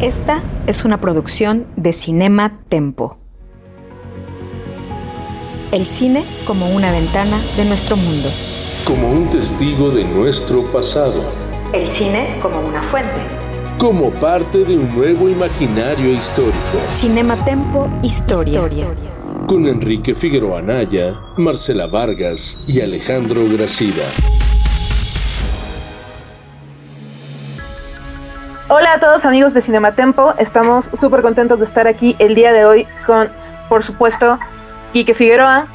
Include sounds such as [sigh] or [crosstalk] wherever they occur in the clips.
Esta es una producción de Cinema Tempo. El cine como una ventana de nuestro mundo. como un testigo de nuestro pasado, El cine como una fuente. como parte de un nuevo imaginario histórico, Cinema Tempo Historia. con Enrique Figueroa Anaya, Marcela Vargas y Alejandro Gracida. Hola a todos amigos de Cinematempo, estamos súper contentos de estar aquí el día de hoy con, por supuesto, Quique Figueroa,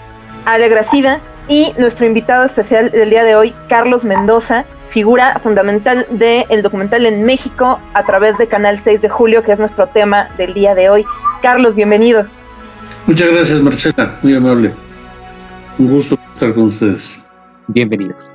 Ale Gracida y nuestro invitado especial del día de hoy, Carlos Mendoza, figura fundamental del documental en México a través de Canal 6 de Julio, que es nuestro tema del día de hoy. Carlos, bienvenido. Muchas gracias, Marcela, muy amable. Un gusto estar con ustedes. Bienvenidos.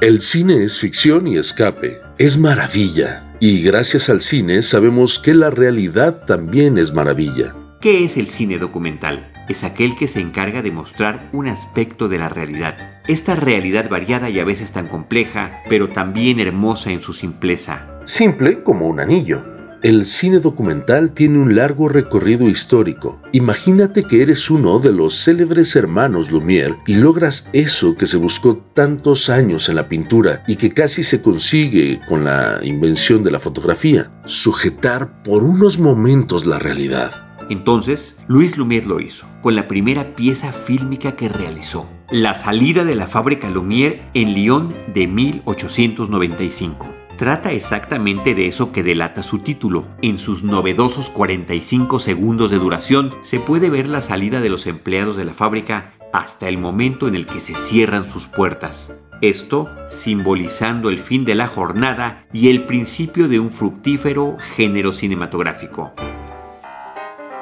El cine es ficción y escape, es maravilla. Y gracias al cine sabemos que la realidad también es maravilla. ¿Qué es el cine documental? Es aquel que se encarga de mostrar un aspecto de la realidad. Esta realidad variada y a veces tan compleja, pero también hermosa en su simpleza. Simple como un anillo. El cine documental tiene un largo recorrido histórico. Imagínate que eres uno de los célebres hermanos Lumière y logras eso que se buscó tantos años en la pintura y que casi se consigue con la invención de la fotografía. Sujetar por unos momentos la realidad. Entonces, Luis Lumière lo hizo, con la primera pieza fílmica que realizó, La salida de la fábrica Lumière en Lyon de 1895. Trata exactamente de eso que delata su título. En sus novedosos 45 segundos de duración se puede ver la salida de los empleados de la fábrica hasta el momento en el que se cierran sus puertas. Esto simbolizando el fin de la jornada y el principio de un fructífero género cinematográfico.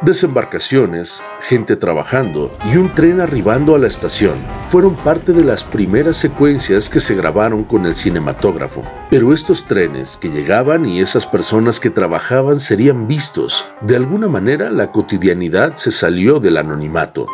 Desembarcaciones, gente trabajando y un tren arribando a la estación fueron parte de las primeras secuencias que se grabaron con el cinematógrafo. Pero estos trenes que llegaban y esas personas que trabajaban serían vistos. De alguna manera la cotidianidad se salió del anonimato.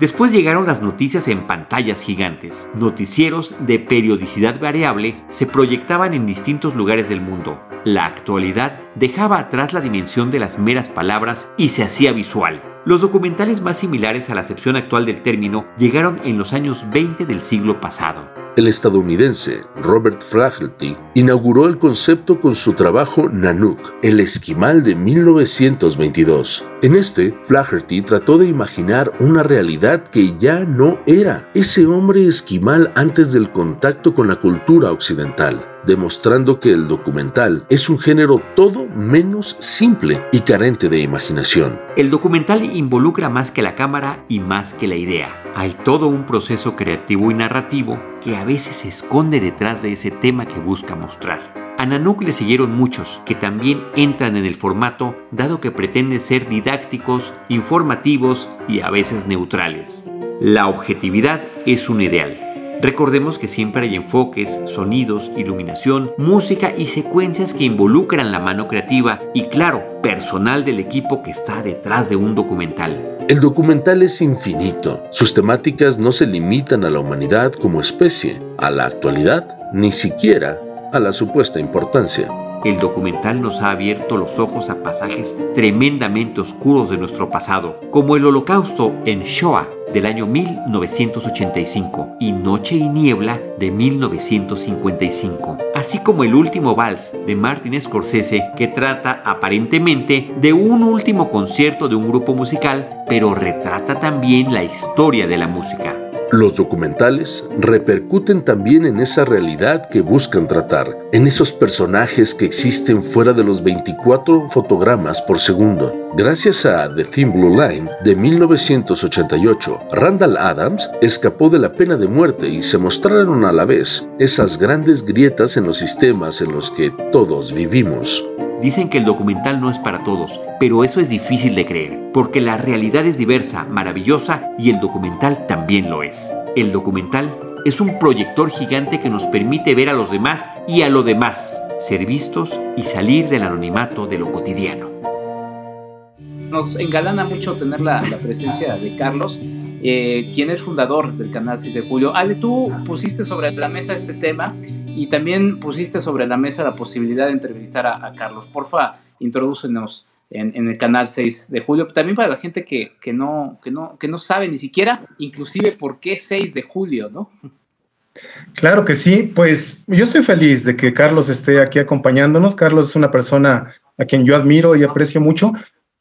Después llegaron las noticias en pantallas gigantes. Noticieros de periodicidad variable se proyectaban en distintos lugares del mundo. La actualidad dejaba atrás la dimensión de las meras palabras y se hacía visual. Los documentales más similares a la acepción actual del término llegaron en los años 20 del siglo pasado. El estadounidense Robert Flaherty inauguró el concepto con su trabajo Nanook, el esquimal de 1922. En este, Flaherty trató de imaginar una realidad que ya no era ese hombre esquimal antes del contacto con la cultura occidental, demostrando que el documental es un género todo menos simple y carente de imaginación. El documental involucra más que la cámara y más que la idea. Hay todo un proceso creativo y narrativo que a veces se esconde detrás de ese tema que busca mostrar. A Nanook le siguieron muchos, que también entran en el formato, dado que pretende ser didácticos, informativos y a veces neutrales. La objetividad es un ideal. Recordemos que siempre hay enfoques, sonidos, iluminación, música y secuencias que involucran la mano creativa y claro, personal del equipo que está detrás de un documental. El documental es infinito. Sus temáticas no se limitan a la humanidad como especie, a la actualidad, ni siquiera a la supuesta importancia. El documental nos ha abierto los ojos a pasajes tremendamente oscuros de nuestro pasado, como el holocausto en Shoah del año 1985 y Noche y Niebla de 1955, así como El último vals de Martin Scorsese que trata aparentemente de un último concierto de un grupo musical, pero retrata también la historia de la música. Los documentales repercuten también en esa realidad que buscan tratar, en esos personajes que existen fuera de los 24 fotogramas por segundo. Gracias a The Thin Blue Line de 1988, Randall Adams escapó de la pena de muerte y se mostraron a la vez esas grandes grietas en los sistemas en los que todos vivimos. Dicen que el documental no es para todos, pero eso es difícil de creer, porque la realidad es diversa, maravillosa y el documental también lo es. El documental es un proyector gigante que nos permite ver a los demás y a lo demás, ser vistos y salir del anonimato de lo cotidiano. Nos engalana mucho tener la, presencia de Carlos, eh, quien es fundador del canal 6 de Julio. Ale, tú pusiste sobre la mesa este tema y también pusiste sobre la mesa la posibilidad de entrevistar a, Carlos. Porfa, introdúcenos en, en, el canal 6 de julio. También para la gente que, que, no, que, no, que no sabe ni siquiera, inclusive, por qué 6 de julio, ¿no? Claro que sí, pues yo estoy feliz de que Carlos esté aquí acompañándonos. Carlos es una persona a quien yo admiro y aprecio mucho,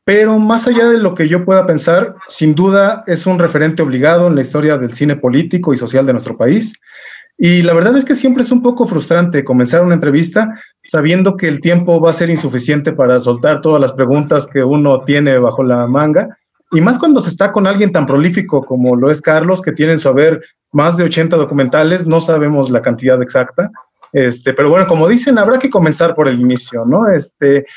pero más allá de lo que yo pueda pensar, sin duda es un referente obligado en la historia del cine político y social de nuestro país. Y la verdad es que siempre es un poco frustrante comenzar una entrevista sabiendo que el tiempo va a ser insuficiente para soltar todas las preguntas que uno tiene bajo la manga. Y más cuando se está con alguien tan prolífico como lo es Carlos, que tiene en su haber más de 80 documentales, no sabemos la cantidad exacta. Este, pero bueno, como dicen, habrá que comenzar por el inicio, ¿no? Este,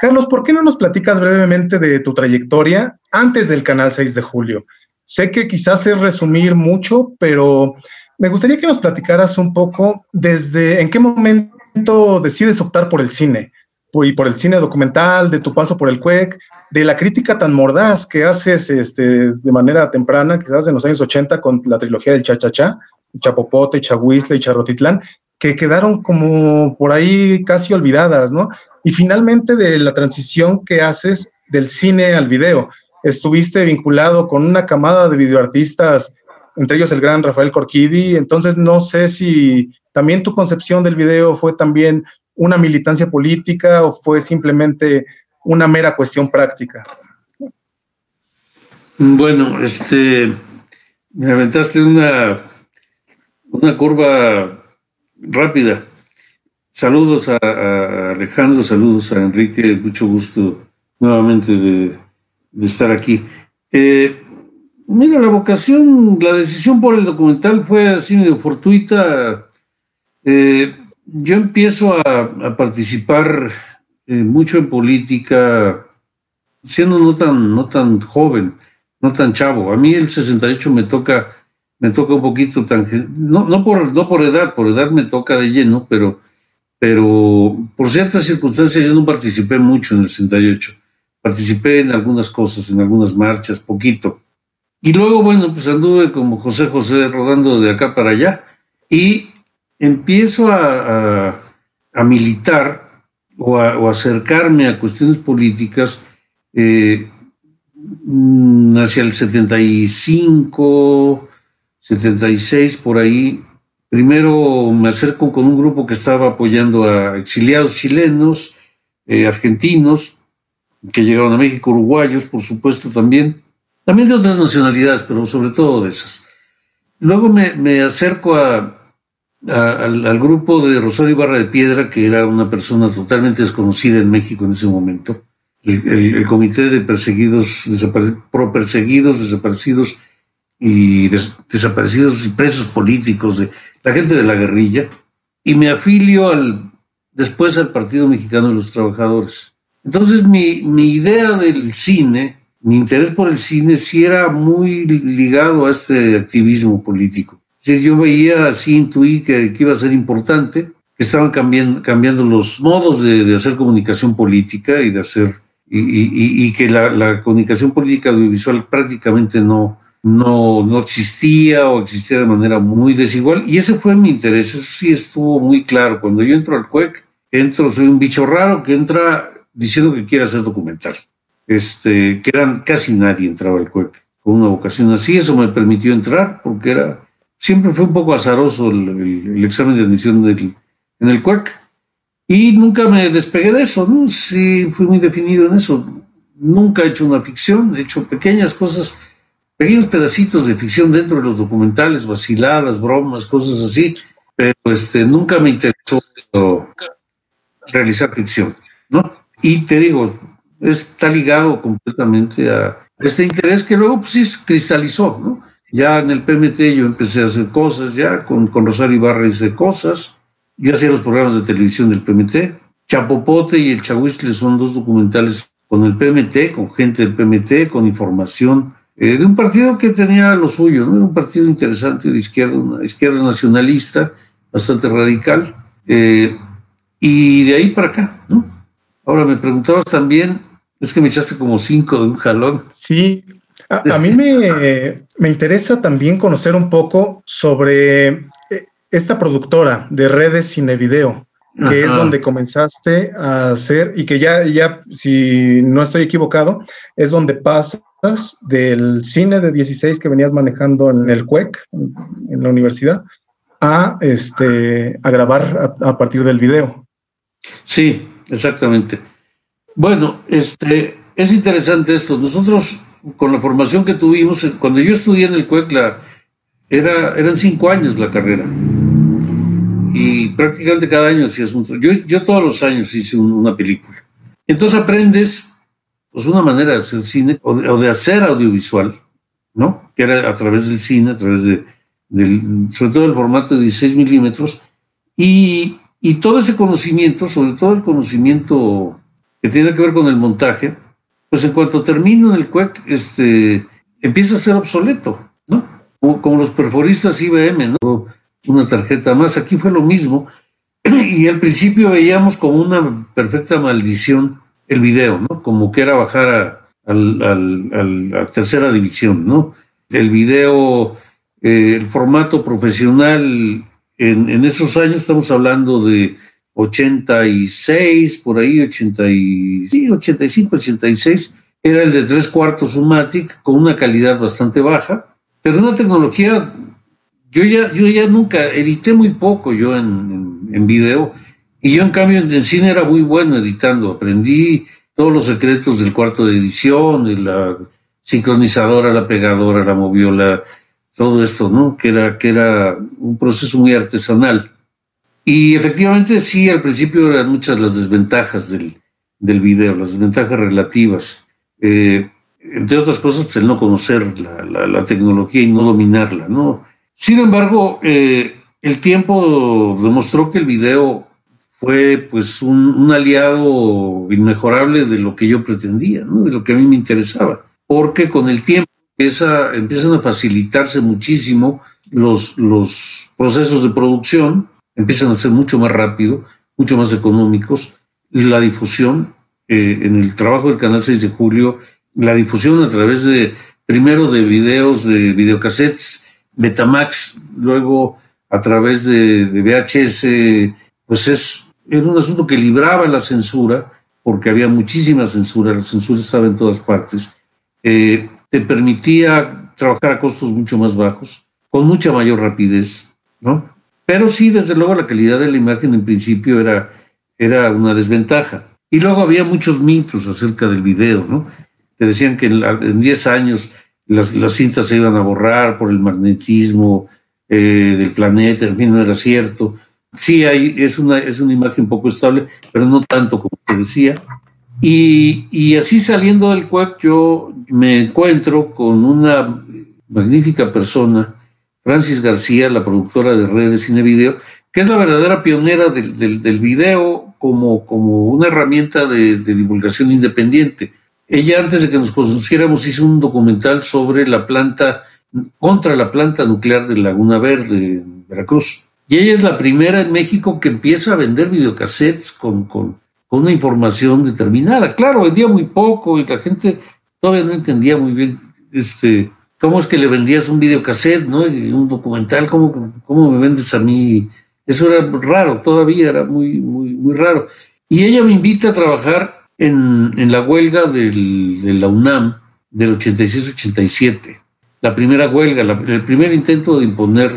Carlos, ¿por qué no nos platicas brevemente de tu trayectoria antes del canal 6 de julio? Sé que quizás es resumir mucho, pero me gustaría que nos platicaras un poco desde en qué momento decides optar por el cine y por el cine documental, de tu paso por el CUEC, de la crítica tan mordaz que haces este, de manera temprana, quizás en los años 80 con la trilogía del Cha-Cha-Cha, Chapopote, Chahuizle y Charrotitlán, que quedaron como por ahí casi olvidadas, ¿no? Y finalmente de la transición que haces del cine al video. Estuviste vinculado con una camada de videoartistas entre ellos el gran Rafael Corquidi. Entonces, no sé si también tu concepción del video fue también una militancia política o fue simplemente una mera cuestión práctica. Bueno, este, me aventaste una, una curva rápida. Saludos a, Alejandro, saludos a Enrique, mucho gusto nuevamente de, estar aquí. Eh, Mira, la vocación, la decisión por el documental fue así medio fortuita. Eh, yo empiezo a, participar eh, mucho en política, siendo no tan, no tan joven, no tan chavo. A mí el 68 me toca, me toca un poquito tan, no, no, por, no por edad, por edad me toca de lleno, pero, pero por ciertas circunstancias yo no participé mucho en el 68. Participé en algunas cosas, en algunas marchas, poquito y luego, bueno, pues anduve como José José rodando de acá para allá y empiezo a, militar o a, acercarme a cuestiones políticas eh, mm, hacia el 75, 76, por ahí. Primero me acerco con un grupo que estaba apoyando a exiliados chilenos, eh, argentinos, que llegaron a México, uruguayos, por supuesto también también de otras nacionalidades, pero sobre todo de esas. Luego me, acerco a, al, grupo de Rosario Ibarra de Piedra, que era una persona totalmente desconocida en México en ese momento. El, comité de perseguidos, pro perseguidos, desaparecidos y desaparecidos y presos políticos de la gente de la guerrilla. Y me afilio al, después al Partido Mexicano de los Trabajadores. Entonces mi, mi idea del cine mi interés por el cine sí era muy ligado a este activismo político. yo veía, así intuí que, iba a ser importante, que estaban cambiando, cambiando los modos de, hacer comunicación política y de hacer y, que la, comunicación política audiovisual prácticamente no, no, no existía o existía de manera muy desigual. Y ese fue mi interés, eso sí estuvo muy claro. Cuando yo entro al CUEC, entro, soy un bicho raro que entra diciendo que quiere hacer documental este, que eran casi nadie entraba al CUEC con una vocación así. Eso me permitió entrar porque era, siempre fue un poco azaroso el, examen de admisión del, en el CUEC. Y nunca me despegué de eso, ¿no? Sí, fui muy definido en eso. Nunca he hecho una ficción, he hecho pequeñas cosas pequeños pedacitos de ficción dentro de los documentales, vaciladas, bromas, cosas así, pero este, nunca me interesó realizar ficción, ¿no? Y te digo, está ligado completamente a este interés que luego pues sí cristalizó, ¿no? Ya en el PMT yo empecé a hacer cosas, ya con, con Rosario Ibarra hice cosas, yo hacía los programas de televisión del PMT, Chapopote y el Chahuistle son dos documentales con el PMT, con gente del PMT, con información eh, de un partido que tenía lo suyo, ¿no? un partido interesante de izquierda, una izquierda nacionalista, bastante radical, eh, y de ahí para acá, ¿no? Ahora me preguntabas también, es que me echaste como cinco de un jalón. Sí, a, mí me, me, interesa también conocer un poco sobre eh, esta productora de redes cine video, que es donde comenzaste a hacer y que ya, ya, si no estoy equivocado, es donde pasas del cine de 16 que venías manejando en el CUEC, en la universidad, a, este, a grabar a, a partir del video. Sí, exactamente. Bueno, este, es interesante esto. Nosotros, con la formación que tuvimos, cuando yo estudié en el CUEC, era, eran cinco años la carrera. Y prácticamente cada año hacías un... Yo, yo todos los años hice una película. Entonces aprendes pues, una manera de hacer cine o de, hacer audiovisual, ¿no? Que era a través del cine, a través de, sobre todo el formato de 16 milímetros. Y, y todo ese conocimiento, sobre todo el conocimiento que tiene que ver con el montaje, pues en cuanto termino en el CUEC, este, empieza a ser obsoleto, ¿no? Como, los perforistas IBM, ¿no? Una tarjeta más, aquí fue lo mismo. [clears throat] Y al principio veíamos como una perfecta maldición el video, ¿no? Como que era bajar a, a la tercera división, ¿no? El video, eh, el formato profesional en, en, esos años, estamos hablando de 86, por ahí, 80 y, sí, 85, 86, era el de tres cuartos Umatic con una calidad bastante baja, pero una tecnología, yo ya, yo ya nunca, edité muy poco yo en, en, video, y yo en cambio en cine era muy bueno editando, aprendí todos los secretos del cuarto de edición, de la sincronizadora, la pegadora, la moviola, todo esto, ¿no? Que era, que era un proceso muy artesanal. Y efectivamente sí, al principio eran muchas las desventajas del, del video, las desventajas relativas. Eh, entre otras cosas, pues el no conocer la, la, tecnología y no dominarla, ¿no? Sin embargo, eh, el tiempo demostró que el video fue pues un, aliado inmejorable de lo que yo pretendía, de lo que a mí me interesaba, porque con el tiempo empieza, empiezan a facilitarse muchísimo los, los procesos de producción, empiezan a ser mucho más rápido, mucho más económicos. La difusión eh, en el trabajo del canal 6 de julio, la difusión a través de, primero de videos, de videocassettes, Betamax, luego a través de, de VHS, pues es, era un asunto que libraba la censura, porque había muchísima censura, la censura estaba en todas partes, eh, te permitía trabajar a costos mucho más bajos, con mucha mayor rapidez, ¿no? Pero sí, desde luego, la calidad de la imagen en principio era, era una desventaja. Y luego había muchos mitos acerca del video, ¿no? Que decían que en 10 años las, las, cintas se iban a borrar por el magnetismo eh, del planeta, en fin, no era cierto. Sí, hay, es, una, es una imagen poco estable, pero no tanto como te decía. Y, y así saliendo del CUAC, yo me encuentro con una magnífica persona Francis García, la productora de redes cine video, que es la verdadera pionera del, del, video como, como una herramienta de, divulgación independiente. Ella, antes de que nos conociéramos, hizo un documental sobre la planta, contra la planta nuclear de Laguna Verde, en Veracruz. Y ella es la primera en México que empieza a vender videocassettes con, con, una información determinada. Claro, vendía muy poco y la gente todavía no entendía muy bien este, ¿Cómo es que le vendías un videocassette, ¿no? Un documental, ¿cómo, ¿cómo me vendes a mí? Eso era raro, todavía era muy, muy, muy raro. Y ella me invita a trabajar en, en la huelga del, de la UNAM del 86-87. La primera huelga, el primer intento de imponer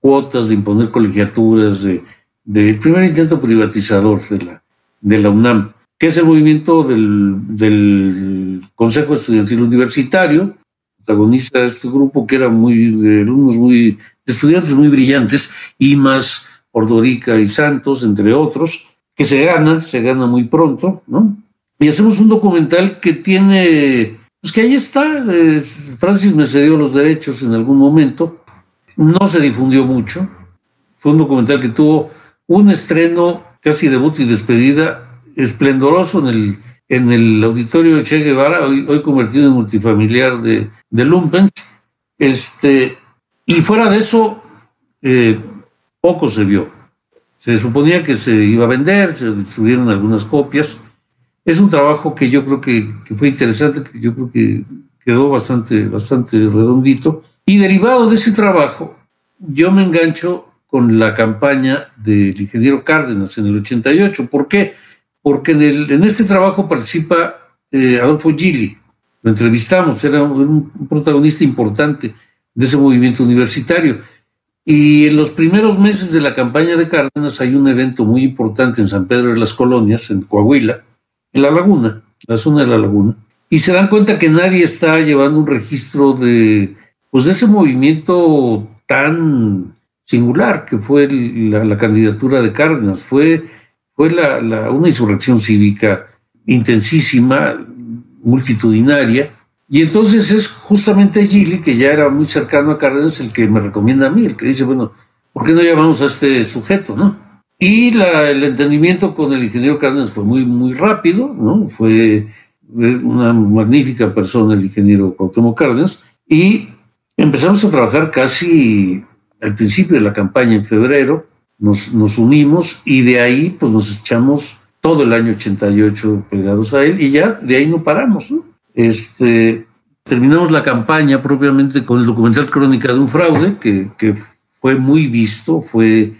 cuotas, de imponer colegiaturas, de, de, primer intento privatizador de la, de la UNAM, que es el movimiento del, del Consejo Estudiantil Universitario, protagoniza este grupo que era muy de alumnos muy estudiantes muy brillantes y más Ordorica y Santos entre otros que se gana se gana muy pronto no y hacemos un documental que tiene pues que ahí está Francis me cedió los derechos en algún momento no se difundió mucho fue un documental que tuvo un estreno casi debut y despedida esplendoroso en el en el auditorio Che Guevara, hoy, hoy convertido en multifamiliar de, de Lumpen. Este, y fuera de eso, eh, poco se vio. Se suponía que se iba a vender, se distribuyeron algunas copias. Es un trabajo que yo creo que, que, fue interesante, que yo creo que quedó bastante, bastante redondito. Y derivado de ese trabajo, yo me engancho con la campaña del ingeniero Cárdenas en el 88. ¿Por qué? porque en, el, en este trabajo participa eh, Adolfo Gili. Lo entrevistamos, era un, un protagonista importante de ese movimiento universitario. Y en los primeros meses de la campaña de Cárdenas hay un evento muy importante en San Pedro de las Colonias, en Coahuila, en la laguna, la zona de la laguna. Y se dan cuenta que nadie está llevando un registro de, pues de ese movimiento tan singular que fue la, candidatura de Cárdenas. Fue fue una insurrección cívica intensísima, multitudinaria, y entonces es justamente Gili, que ya era muy cercano a Cárdenas, el que me recomienda a mí, el que dice, bueno, ¿por qué no llamamos a este sujeto, no? Y el entendimiento con el ingeniero Cárdenas fue muy, muy rápido, ¿no? Fue una magnífica persona el ingeniero Cuauhtémoc Cárdenas, y empezamos a trabajar casi al principio de la campaña, en febrero, nos, nos unimos y de ahí pues nos echamos todo el año 88 pegados a él y ya de ahí no paramos, ¿no? Este, terminamos la campaña propiamente con el documental Crónica de un fraude, que, que fue muy visto, fue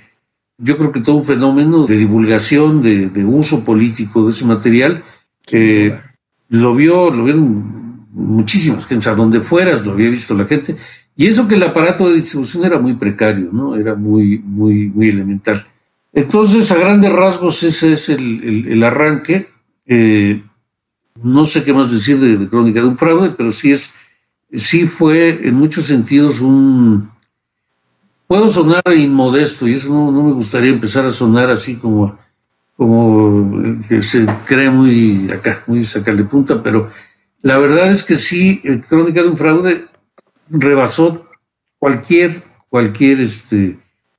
yo creo que todo un fenómeno de divulgación, de, de uso político de ese material, que lo vio, lo vieron muchísimas gente, a donde fueras lo había visto la gente, y eso que el aparato de distribución era muy precario, ¿no? Era muy, muy, muy elemental. Entonces, a grandes rasgos, ese es el, el, arranque. Eh, no sé qué más decir de, de, Crónica de un fraude, pero sí es, sí fue en muchos sentidos un. Puedo sonar inmodesto y eso no, no me gustaría empezar a sonar así como, como que se cree muy acá, muy sacarle punta, pero la verdad es que sí, Crónica de un fraude rebasó cualquier, cualquier, este,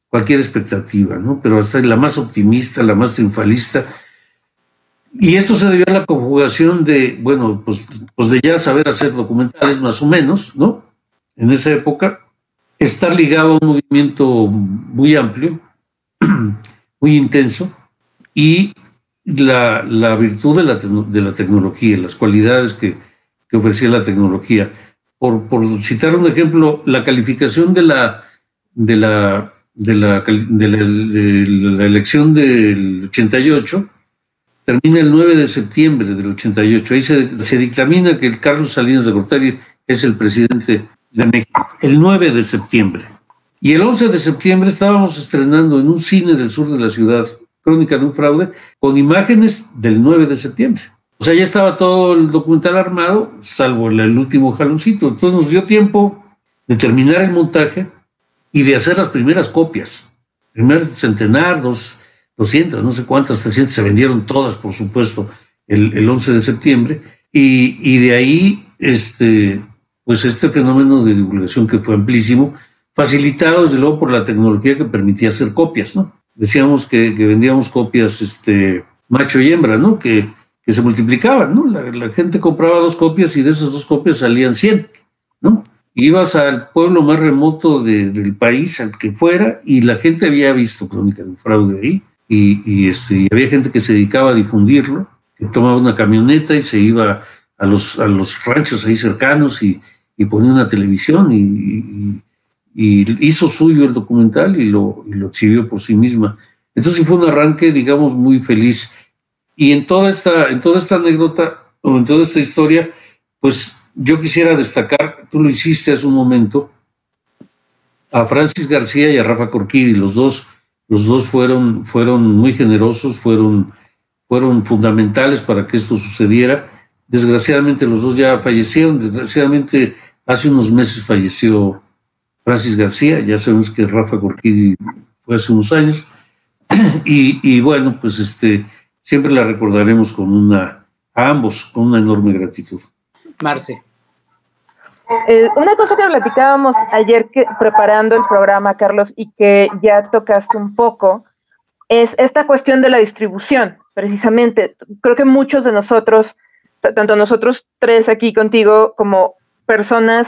cualquier expectativa, ¿no? Pero hasta la más optimista, la más triunfalista. Y esto se debió a la conjugación de, bueno, pues, pues de ya saber hacer documentales más o menos, ¿no? En esa época, estar ligado a un movimiento muy amplio, [clears throat] muy intenso, y la, la virtud de la, de la tecnología, las cualidades que, que ofrecía la tecnología por, por, citar un ejemplo, la calificación de la, de la, de la, de la, elección del 88 termina el 9 de septiembre del 88. Ahí se, se dictamina que el Carlos Salinas de Gortari es el presidente de México. El 9 de septiembre. Y el 11 de septiembre estábamos estrenando en un cine del sur de la ciudad, Crónica de un fraude, con imágenes del 9 de septiembre. O sea, ya estaba todo el documental armado, salvo el, último jaloncito. Entonces nos dio tiempo de terminar el montaje y de hacer las primeras copias. Primer centenar, dos, 200, no sé cuántas, 300, se vendieron todas, por supuesto, el, el 11 de septiembre. Y, y, de ahí, este, pues este fenómeno de divulgación que fue amplísimo, facilitado desde luego por la tecnología que permitía hacer copias, ¿no? Decíamos que, que vendíamos copias, este, macho y hembra, ¿no? Que que se multiplicaban, ¿no? La, la, gente compraba dos copias y de esas dos copias salían 100, ¿no? Ibas al pueblo más remoto de, del país, al que fuera, y la gente había visto Crónica de un fraude ahí, y, y, este, y había gente que se dedicaba a difundirlo, que tomaba una camioneta y se iba a los, a los ranchos ahí cercanos y, y ponía una televisión y, hizo suyo el documental y lo, y lo exhibió por sí misma. Entonces fue un arranque, digamos, muy feliz. Y en toda esta, en toda esta anécdota, o en toda esta historia, pues yo quisiera destacar, tú lo hiciste hace un momento, a Francis García y a Rafa Corquiri, los dos, los dos fueron, fueron muy generosos, fueron, fueron fundamentales para que esto sucediera. Desgraciadamente los dos ya fallecieron, desgraciadamente Hace unos meses falleció Francis García, ya sabemos que Rafa Corquidi fue hace unos años, [clears throat] y, bueno, pues este, siempre la recordaremos con una, a ambos, con una enorme gratitud. Marce. Eh, una cosa que platicábamos ayer que, preparando el programa, Carlos, y que ya tocaste un poco, es esta cuestión de la distribución, precisamente. Creo que muchos de nosotros, tanto nosotros tres aquí contigo, como personas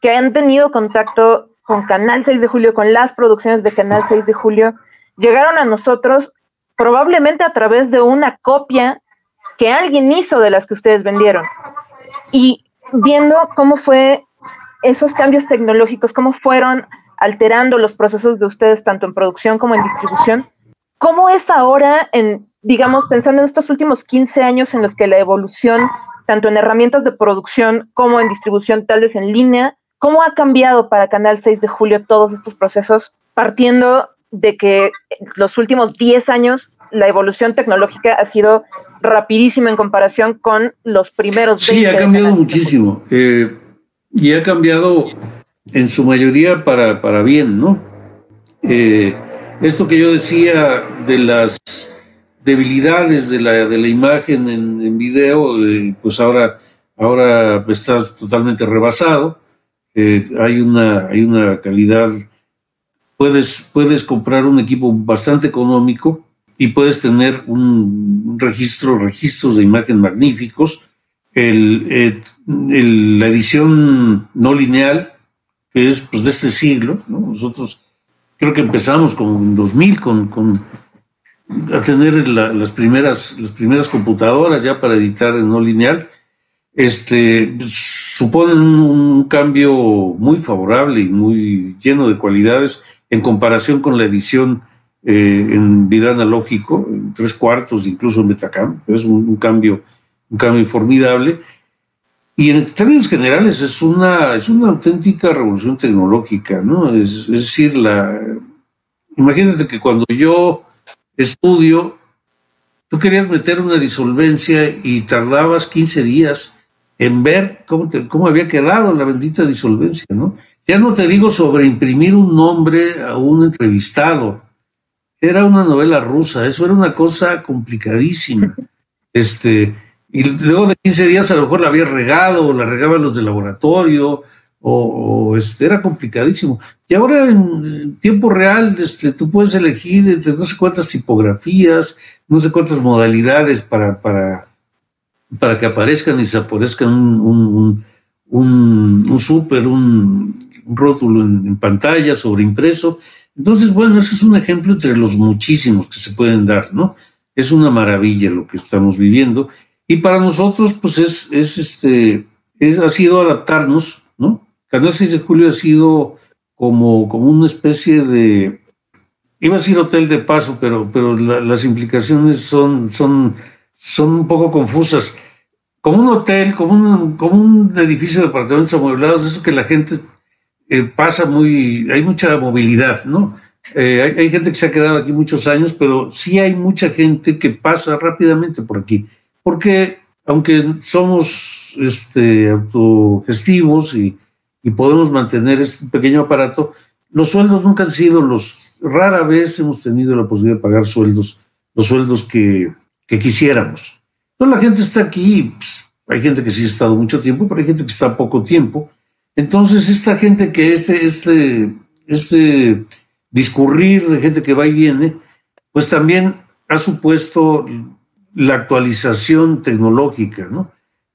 que han tenido contacto con Canal 6 de Julio, con las producciones de Canal 6 de Julio, llegaron a nosotros probablemente a través de una copia que alguien hizo de las que ustedes vendieron. Y viendo cómo fue esos cambios tecnológicos, cómo fueron alterando los procesos de ustedes tanto en producción como en distribución, ¿cómo es ahora en, digamos, pensando en estos últimos 15 años en los que la evolución, tanto en herramientas de producción como en distribución, tal vez en línea, cómo ha cambiado para Canal 6 de Julio todos estos procesos, partiendo de que los últimos 10 años la evolución tecnológica ha sido rapidísima en comparación con los primeros 20 Sí, ha cambiado muchísimo. Eh, y ha cambiado en su mayoría para, para bien, ¿no? Eh, esto que yo decía de las debilidades de la, de la imagen en, video, eh, pues ahora, ahora está totalmente rebasado. hay, una, hay una calidad puedes, puedes comprar un equipo bastante económico y puedes tener un registro, registros de imagen magníficos. El, la edición no lineal, que es pues, de este siglo, nosotros creo que empezamos como en 2000 con, con a tener las, primeras, las primeras computadoras ya para editar en no lineal, este, suponen un cambio muy favorable y muy lleno de cualidades en comparación con la edición eh, en video analógico, en tres cuartos, incluso en Metacam. Es un, cambio, un cambio formidable. Y en términos generales es una, es una auténtica revolución tecnológica, ¿no? Es, decir, la, imagínate que cuando yo estudio, tú querías meter una disolvencia y tardabas 15 días en ver cómo, cómo había quedado la bendita disolvencia, ¿no? Ya no te digo sobre imprimir un nombre a un entrevistado. Era una novela rusa, eso era una cosa complicadísima. [laughs] Este, y luego de 15 días a lo mejor la había regado, o la regaban los del laboratorio, o, este, era complicadísimo. Y ahora en, tiempo real este, tú puedes elegir entre no sé cuántas tipografías, no sé cuántas modalidades para, para, para que aparezcan y se aparezcan un, un, un, un súper, un, rótulo en, pantalla, sobre impreso. Entonces, bueno, ese es un ejemplo entre los muchísimos que se pueden dar, ¿no? Es una maravilla lo que estamos viviendo. Y para nosotros, pues es, es este, ha sido adaptarnos, ¿no? Canal 6 de Julio ha sido como, como una especie de, iba a decir hotel de paso, pero, pero las implicaciones son, son, son un poco confusas. Como un hotel, como un, como un edificio de apartamentos amueblados, eso que la gente eh, pasa muy, hay mucha movilidad, ¿no? Eh, hay, gente que se ha quedado aquí muchos años, pero sí hay mucha gente que pasa rápidamente por aquí, porque aunque somos este, autogestivos y, y podemos mantener este pequeño aparato, los sueldos nunca han sido los, rara vez hemos tenido la posibilidad de pagar sueldos, los sueldos que, quisiéramos. Entonces la gente está aquí, pues, hay gente que sí ha estado mucho tiempo, pero hay gente que está poco tiempo, entonces, esta gente que este, este, este discurrir de gente que va y viene, pues también ha supuesto la actualización tecnológica, ¿no?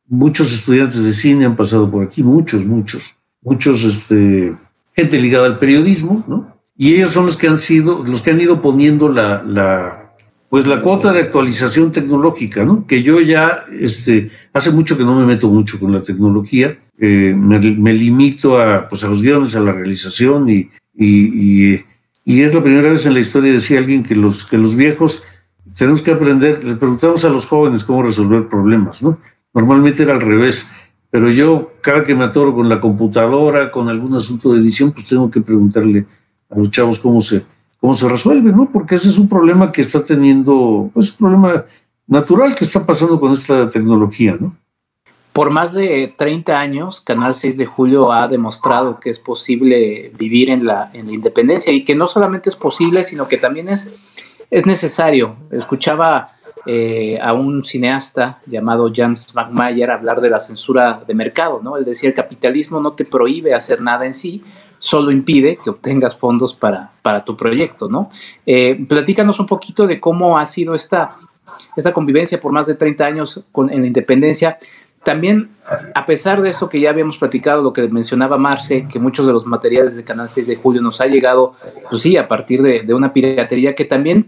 Muchos estudiantes de cine han pasado por aquí, muchos, muchos, muchos, este, gente ligada al periodismo, ¿no? Y ellos son los que han sido, los que han ido poniendo la, la pues la cuota de actualización tecnológica, ¿no? Que yo ya, este, hace mucho que no me meto mucho con la tecnología, eh, me, limito a, pues, a los guiones, a la realización y, y, y, es la primera vez en la historia, decía alguien, que los, que los viejos tenemos que aprender, les preguntamos a los jóvenes cómo resolver problemas, ¿no? Normalmente era al revés, pero yo cada que me atoro con la computadora, con algún asunto de edición, pues tengo que preguntarle a los chavos cómo se, cómo se resuelve, ¿no? Porque ese es un problema que está teniendo, pues un problema natural que está pasando con esta tecnología, ¿no? por más de 30 años, Canal 6 de Julio ha demostrado que es posible vivir en la, en la independencia y que no solamente es posible, sino que también es, es necesario. Escuchaba eh, a un cineasta llamado Jans McMayer hablar de la censura de mercado, ¿no? Él decía, el capitalismo no te prohíbe hacer nada en sí, solo impide que obtengas fondos para, para tu proyecto, ¿no? Eh, platícanos un poquito de cómo ha sido esta, esta convivencia por más de 30 años con, en la independencia. También, a pesar de eso que ya habíamos platicado, lo que mencionaba Marce, que muchos de los materiales de Canal 6 de Julio nos ha llegado, pues sí, a partir de, de una piratería que también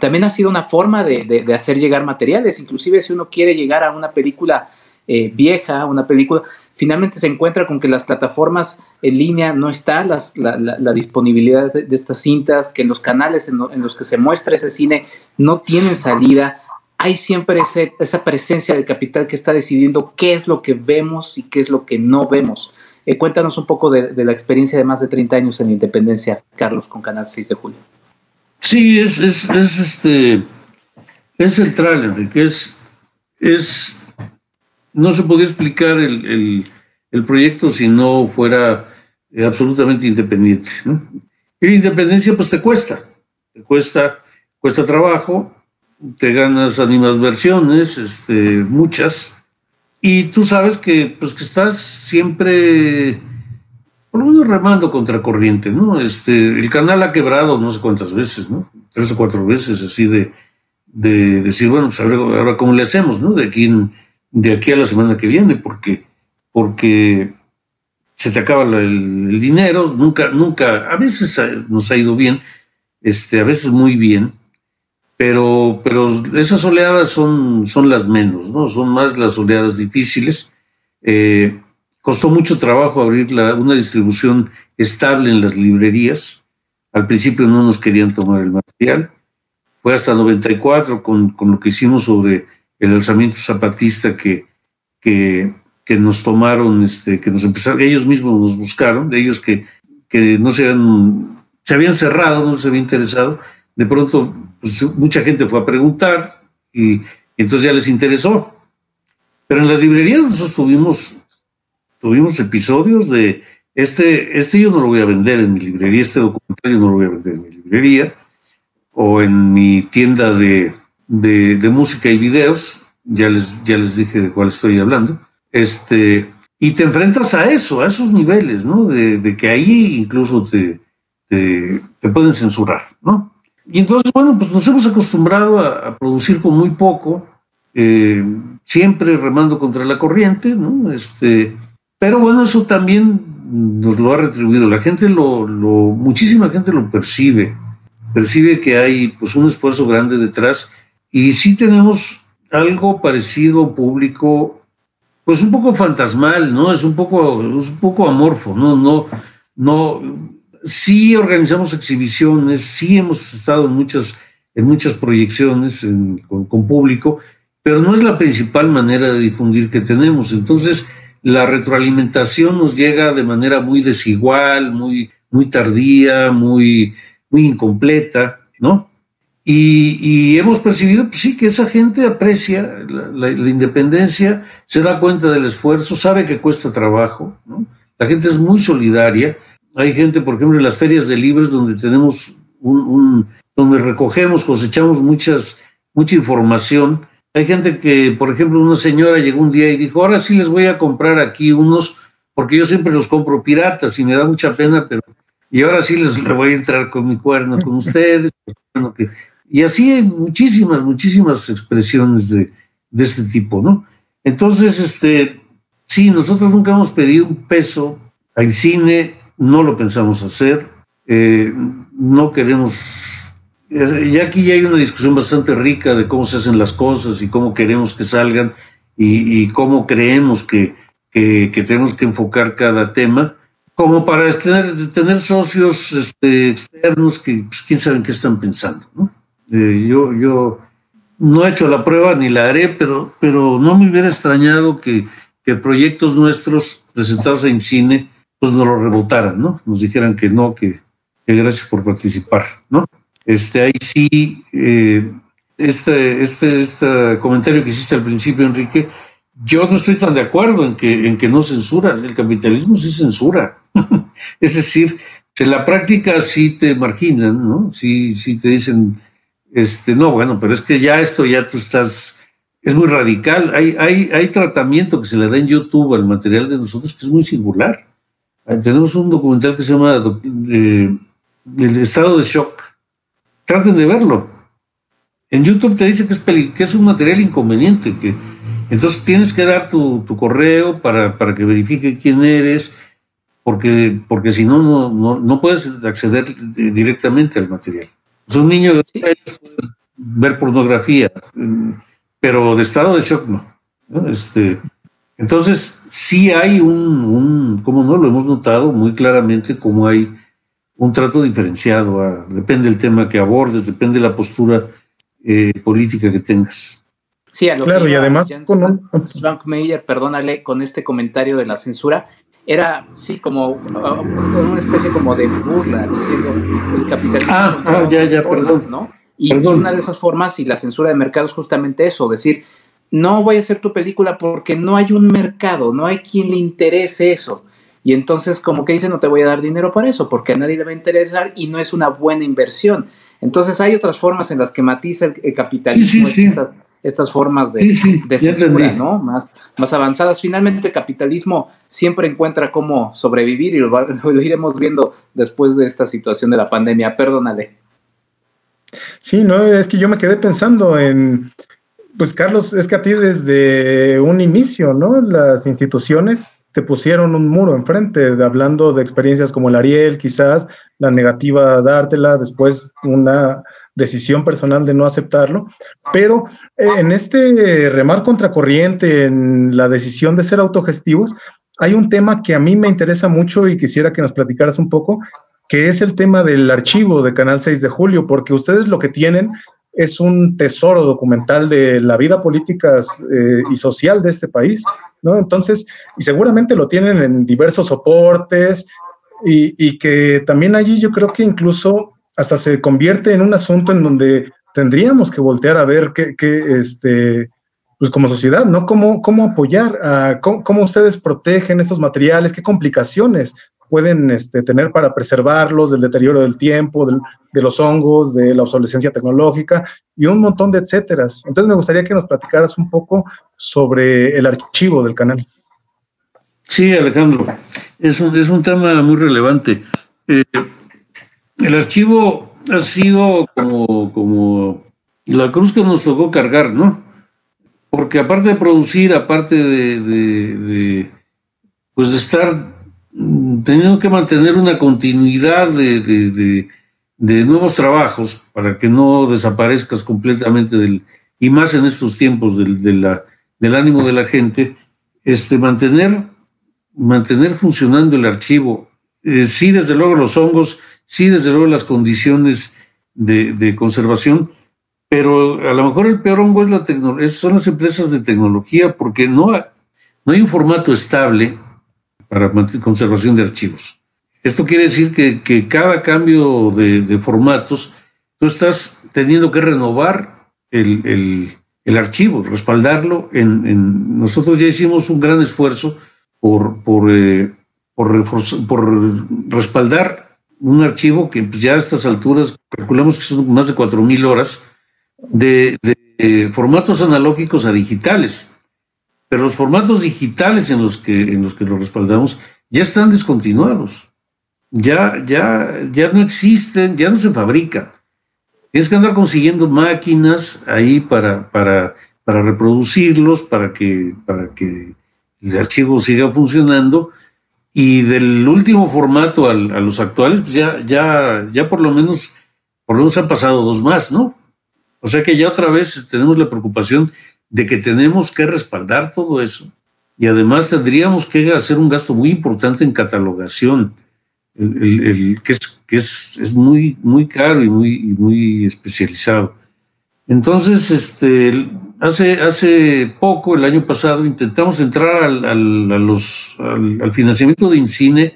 también ha sido una forma de, hacer llegar materiales. Inclusive si uno quiere llegar a una película eh, vieja, una película, finalmente se encuentra con que las plataformas en línea no está la, disponibilidad de, estas cintas, que los canales en, los que se muestra ese cine no tienen salida. Hay siempre esa presencia del capital que está decidiendo qué es lo que vemos y qué es lo que no vemos. Eh, cuéntanos un poco de, de la experiencia de más de 30 años en la independencia, Carlos, con Canal 6 de Julio. Sí, es, es, es, este, es central, Enrique. Es, es, no se podía explicar el, el, proyecto si no fuera eh, absolutamente independiente. Y la independencia, pues te cuesta, te cuesta, cuesta trabajo, te ganas animadversiones, este, muchas, y tú sabes que, pues, que estás siempre por lo menos remando contra corriente, ¿no? Este, el canal ha quebrado no sé cuántas veces, ¿no? Tres o cuatro veces, así de, de decir, bueno, pues ahora, cómo le hacemos, ¿no? De aquí, de aquí a la semana que viene, porque, porque se te acaba el, dinero, nunca, nunca, a veces nos ha ido bien, este, a veces muy bien, pero, pero esas oleadas son, son las menos, ¿no? Son más las oleadas difíciles. Eh, Costó mucho trabajo abrir una distribución estable en las librerías. Al principio no nos querían tomar el material. Fue hasta 94 con, con lo que hicimos sobre el alzamiento zapatista que, que, que nos tomaron, este, que nos empezaron, ellos mismos nos buscaron, ellos que, que no se habían, se habían cerrado, no se había interesado. De pronto, pues, mucha gente fue a preguntar y, y entonces ya les interesó. Pero en las librerías nosotros tuvimos tuvimos episodios de este, este yo no lo voy a vender en mi librería, este documental yo no lo voy a vender en mi librería o en mi tienda de, de, música y videos, ya les, ya les dije de cuál estoy hablando, este, y te enfrentas a eso, a esos niveles, ¿no? De, que ahí incluso te, te, pueden censurar, ¿no? Y entonces, bueno, pues nos hemos acostumbrado a, producir con muy poco, eh, siempre remando contra la corriente, ¿no? Este, pero bueno, eso también nos lo ha retribuido. La gente lo, lo, muchísima gente lo percibe, percibe que hay pues un esfuerzo grande detrás y sí tenemos algo parecido público, pues un poco fantasmal, ¿no? Es un poco, es un poco amorfo, ¿no? No, no, sí organizamos exhibiciones, sí hemos estado en muchas, en muchas proyecciones con, con público, pero no es la principal manera de difundir que tenemos. Entonces, la retroalimentación nos llega de manera muy desigual, muy, muy tardía, muy, muy incompleta, ¿no? Y, hemos percibido, pues sí, que esa gente aprecia la, independencia, se da cuenta del esfuerzo, sabe que cuesta trabajo, ¿no? La gente es muy solidaria. Hay gente, por ejemplo, en las ferias de libros donde tenemos un, donde recogemos, cosechamos muchas, mucha información hay gente que, por ejemplo, una señora llegó un día y dijo, ahora sí les voy a comprar aquí unos, porque yo siempre los compro piratas y me da mucha pena, pero y ahora sí les voy a entrar con mi cuerno con ustedes. [laughs] y así hay muchísimas, muchísimas expresiones de, de, este tipo, ¿no? Entonces, este, sí, nosotros nunca hemos pedido un peso al cine, no lo pensamos hacer, eh, no queremos ya aquí ya hay una discusión bastante rica de cómo se hacen las cosas y cómo queremos que salgan y, cómo creemos que, que, tenemos que enfocar cada tema, como para tener, tener socios este, externos que pues, quién sabe qué están pensando. ¿no? Eh, yo, yo no he hecho la prueba ni la haré, pero, pero no me hubiera extrañado que, que proyectos nuestros presentados en cine pues nos lo rebotaran, ¿no? Nos dijeran que no, que, que gracias por participar, ¿no? Este, ahí sí, eh, este, este, este, comentario que hiciste al principio, Enrique, yo no estoy tan de acuerdo en que, en que no censura. El capitalismo sí censura. [laughs] es decir, en la práctica sí te marginan, ¿no? Sí, sí te dicen, este, no, bueno, pero es que ya esto ya tú estás, es muy radical. Hay, hay, hay tratamiento que se le da en YouTube al material de nosotros que es muy singular. Tenemos un documental que se llama eh, El estado de shock. Traten de verlo. En YouTube te dice que es, que es un material inconveniente, que entonces tienes que dar tu, correo para, para, que verifique quién eres, porque, porque si no, no, no, puedes acceder directamente al material. Es un niño de ver pornografía, pero de estado de shock no. Este, entonces, sí hay un, un, como no lo hemos notado muy claramente, como hay un trato diferenciado, depende del tema que abordes, depende de la postura eh, política que tengas. Sí, a lo claro, y además con Frank Meyer, perdónale, con este comentario de la censura, era, sí, como uh, una especie como de burla, diciendo el capitalismo. Ah, ah ya, ya, perdón. ¿no? Y una de esas formas, y la censura de mercado es justamente eso, decir, no voy a hacer tu película porque no hay un mercado, no hay quien le interese eso. Y entonces, como que dice, no te voy a dar dinero para eso, porque a nadie le va a interesar y no es una buena inversión. Entonces, hay otras formas en las que matiza el, capitalismo. Sí, sí, estas formas de, censura, ¿no? Más, más avanzadas. Finalmente el capitalismo siempre encuentra cómo sobrevivir y lo, [laughs] iremos viendo después de esta situación de la pandemia. Perdónale. Sí, no, es que yo me quedé pensando en, pues Carlos, es que a ti desde un inicio, ¿no? Las instituciones te pusieron un muro enfrente, hablando de experiencias como el Ariel, quizás la negativa a dártela, después una decisión personal de no aceptarlo, pero eh, en este remar contracorriente, en la decisión de ser autogestivos, hay un tema que a mí me interesa mucho y quisiera que nos platicaras un poco, que es el tema del archivo de Canal 6 de Julio, porque ustedes lo que tienen es un tesoro documental de la vida política eh, y social de este país, ¿no? Entonces, y seguramente lo tienen en diversos soportes y, y que también allí yo creo que incluso hasta se convierte en un asunto en donde tendríamos que voltear a ver qué, este, pues como sociedad, ¿no? ¿Cómo, cómo apoyar? A, cómo, ustedes protegen estos materiales? ¿Qué complicaciones pueden este, tener para preservarlos del deterioro del tiempo, de los hongos, de la obsolescencia tecnológica y un montón de etcéteras? Entonces me gustaría que nos platicaras un poco sobre el archivo del canal. Sí, Alejandro, es un, es un tema muy relevante. Eh, el archivo ha sido como, como la cruz que nos tocó cargar, ¿no? Porque aparte de producir, aparte de, pues de estar teniendo que mantener una continuidad de, nuevos trabajos para que no desaparezcas completamente del, y más en estos tiempos del, del ánimo de la gente, este, mantener, mantener funcionando el archivo. Eh, sí, desde luego los hongos sí, desde luego las condiciones de, conservación, pero a lo mejor el peor hongo es la son las empresas de tecnología porque no, hay un formato estable para conservación de archivos. Esto quiere decir que, cada cambio de, formatos, tú estás teniendo que renovar el, archivo, respaldarlo. Nosotros ya hicimos un gran esfuerzo por, por, eh, por, por respaldar un archivo que pues, ya a estas alturas calculamos que son más de 4.000 horas de, formatos analógicos a digitales. Pero los formatos digitales en los que, en los que lo respaldamos ya están descontinuados. Ya, ya, ya no existen, ya no se fabrican. Tienes que andar consiguiendo máquinas ahí para, para, para reproducirlos, para que, para que el archivo siga funcionando y del último formato a los actuales, pues ya, ya, ya por lo menos, por lo menos han pasado dos más, ¿no? O sea que ya otra vez tenemos la preocupación de que tenemos que respaldar todo eso. Y además tendríamos que hacer un gasto muy importante en catalogación, el, que, es, que es, es, muy, muy caro y muy, y muy especializado. Entonces, este, Hace, hace poco, el año pasado, intentamos entrar al, al, financiamiento de INCINE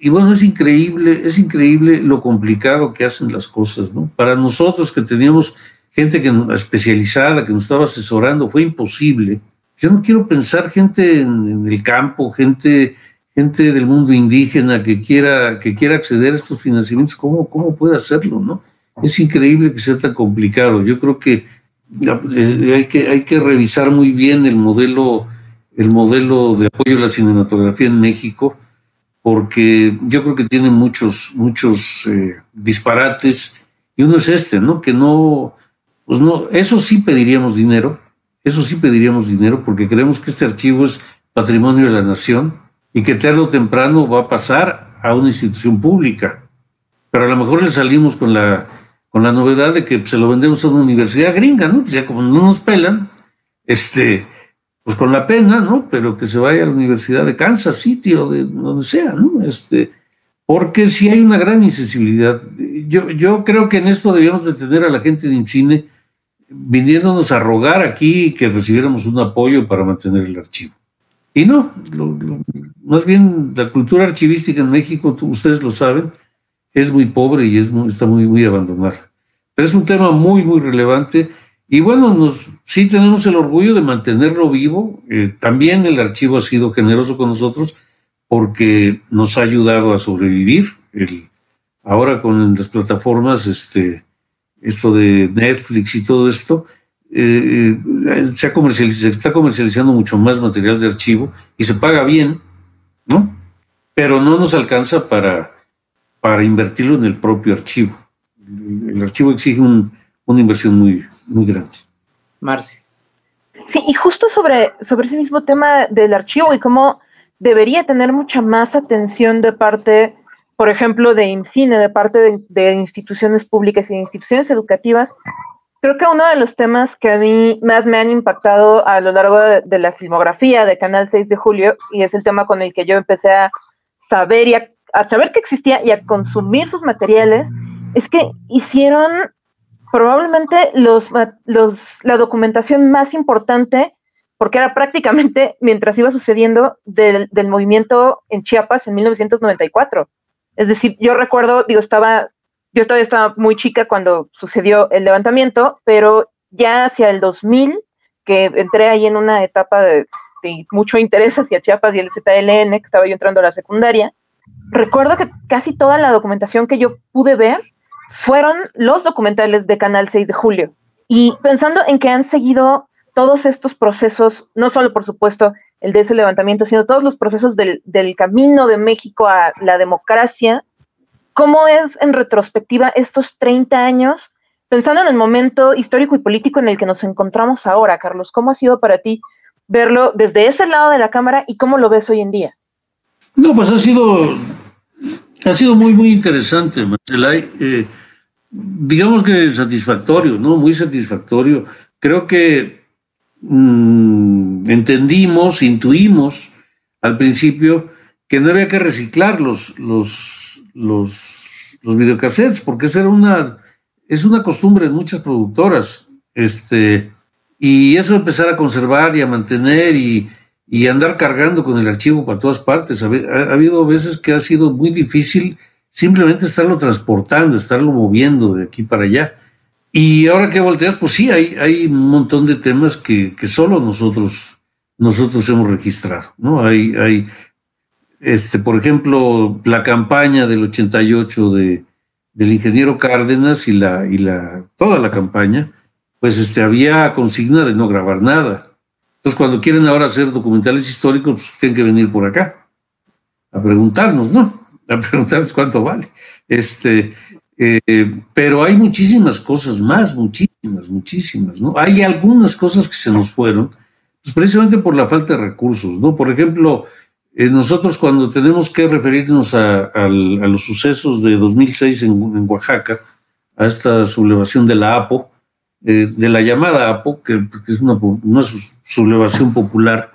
y bueno, es increíble, es increíble lo complicado que hacen las cosas, ¿no? Para nosotros que teníamos gente que especializada, que nos estaba asesorando, fue imposible Yo no quiero pensar gente en, el campo, gente, gente del mundo indígena que quiera, que quiera acceder a estos financiamientos, ¿cómo, cómo puede hacerlo? ¿no? Es increíble que sea tan complicado. Yo creo que hay que, hay que revisar muy bien el modelo, el modelo de apoyo a la cinematografía en México, porque yo creo que tiene muchos, muchos eh, disparates, y uno es este, ¿no? Que no, pues no, eso sí pediríamos dinero, eso sí pediríamos dinero, porque creemos que este archivo es patrimonio de la nación y que tarde o temprano va a pasar a una institución pública. Pero a lo mejor le salimos con la con la novedad de que se lo vendemos a una universidad gringa, ¿no? Pues ya como no nos pelan, este, pues con la pena, ¿no? Pero que se vaya a la Universidad de Kansas City o de donde sea, ¿no? Este, porque sí hay una gran insensibilidad. Yo, yo creo que en esto debíamos de tener a la gente de cine viniéndonos a rogar aquí que recibiéramos un apoyo para mantener el archivo. Y no, más bien la cultura archivística en México, ustedes lo saben, es muy pobre y es está muy, muy abandonada. Pero es un tema muy, muy relevante. Y bueno, nos, sí tenemos el orgullo de mantenerlo vivo. Eh, también el archivo ha sido generoso con nosotros porque nos ha ayudado a sobrevivir. El, ahora con las plataformas, este, esto de Netflix y todo esto, eh, eh, se, ha se está comercializando mucho más material de archivo y se paga bien, ¿no? Pero no nos alcanza para, para invertirlo en el propio archivo. El, archivo exige una inversión muy, muy grande. Marce. Sí, y justo sobre, sobre ese mismo tema del archivo y cómo debería tener mucha más atención de parte, por ejemplo, de IMCINE, de parte de, instituciones públicas y de instituciones educativas, creo que uno de los temas que a mí más me han impactado a lo largo de, de, la filmografía de Canal 6 de Julio, y es el tema con el que yo empecé a saber y a a saber que existía y a consumir sus materiales, es que hicieron probablemente los, los, la documentación más importante, porque era prácticamente [laughs] mientras iba sucediendo del, del, movimiento en Chiapas en 1994. Es decir, yo recuerdo, digo, estaba, yo todavía estaba muy chica cuando sucedió el levantamiento, pero ya hacia el 2000, que entré ahí en una etapa de, de mucho interés hacia Chiapas y el ZLN, que estaba yo entrando a la secundaria, recuerdo que casi toda la documentación que yo pude ver fueron los documentales de Canal 6 de Julio. Y pensando en que han seguido todos estos procesos, no solo por supuesto el de ese levantamiento, sino todos los procesos del, del camino de México a la democracia, ¿cómo es en retrospectiva estos 30 años? Pensando en el momento histórico y político en el que nos encontramos ahora, Carlos, ¿cómo ha sido para ti verlo desde ese lado de la cámara y cómo lo ves hoy en día? No, pues ha sido, ha sido muy, muy interesante, Marcelay. Eh, digamos que satisfactorio, ¿no? Muy satisfactorio. Creo que mm, entendimos, intuimos al principio que no había que reciclar los, los, los, videocassettes, porque esa era una, es una costumbre en muchas productoras. Este, y eso empezar a conservar y a mantener y, y andar cargando con el archivo para todas partes. Ha, habido veces que ha sido muy difícil simplemente estarlo transportando, estarlo moviendo de aquí para allá. Y ahora que volteas, pues sí, hay, hay un montón de temas que, que solo nosotros, nosotros hemos registrado, ¿no? Hay, hay este, por ejemplo, la campaña del 88 de, del ingeniero Cárdenas y, la, y la, toda la campaña, pues este, había consigna de no grabar nada entonces, cuando quieren ahora hacer documentales históricos, pues tienen que venir por acá a preguntarnos, ¿no? A preguntarnos cuánto vale. Este, eh, pero hay muchísimas cosas más, muchísimas, muchísimas, ¿no? Hay algunas cosas que se nos fueron, pues precisamente por la falta de recursos, ¿no? Por ejemplo, eh, nosotros cuando tenemos que referirnos a, los sucesos de 2006 en, en, Oaxaca, a esta sublevación de la APO, de la llamada APO, que, es una, sublevación popular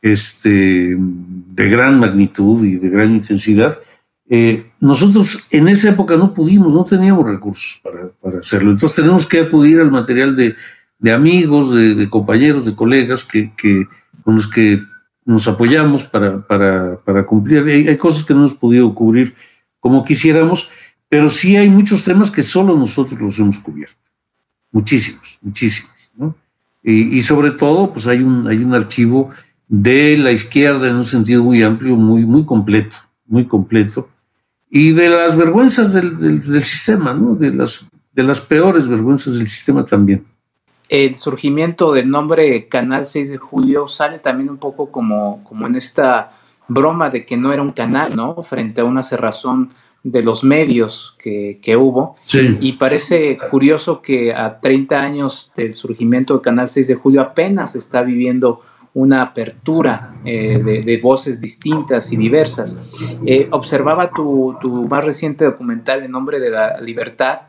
este, de gran magnitud y de gran intensidad, eh, nosotros en esa época no pudimos, no teníamos recursos para, hacerlo. Entonces tenemos que acudir al material de, amigos, de, compañeros, de colegas que, con los que nos apoyamos para, para, cumplir. Hay, hay, cosas que no hemos podido cubrir como quisiéramos, pero sí hay muchos temas que solo nosotros los hemos cubierto muchísimos, muchísimos. ¿no? Y, sobre todo, pues hay un, hay un archivo de la izquierda en un sentido muy amplio, muy, muy completo, muy completo, y de las vergüenzas del, del, sistema, ¿no? De las, de las peores vergüenzas del sistema también. El surgimiento del nombre Canal 6 de Julio sale también un poco como, como en esta broma de que no era un canal, ¿no? Frente a una cerrazón de los medios que, hubo. Y parece curioso que a 30 años del surgimiento del Canal 6 de Julio apenas está viviendo una apertura eh, de, voces distintas y diversas. Eh, observaba tu, tu, más reciente documental en nombre de la libertad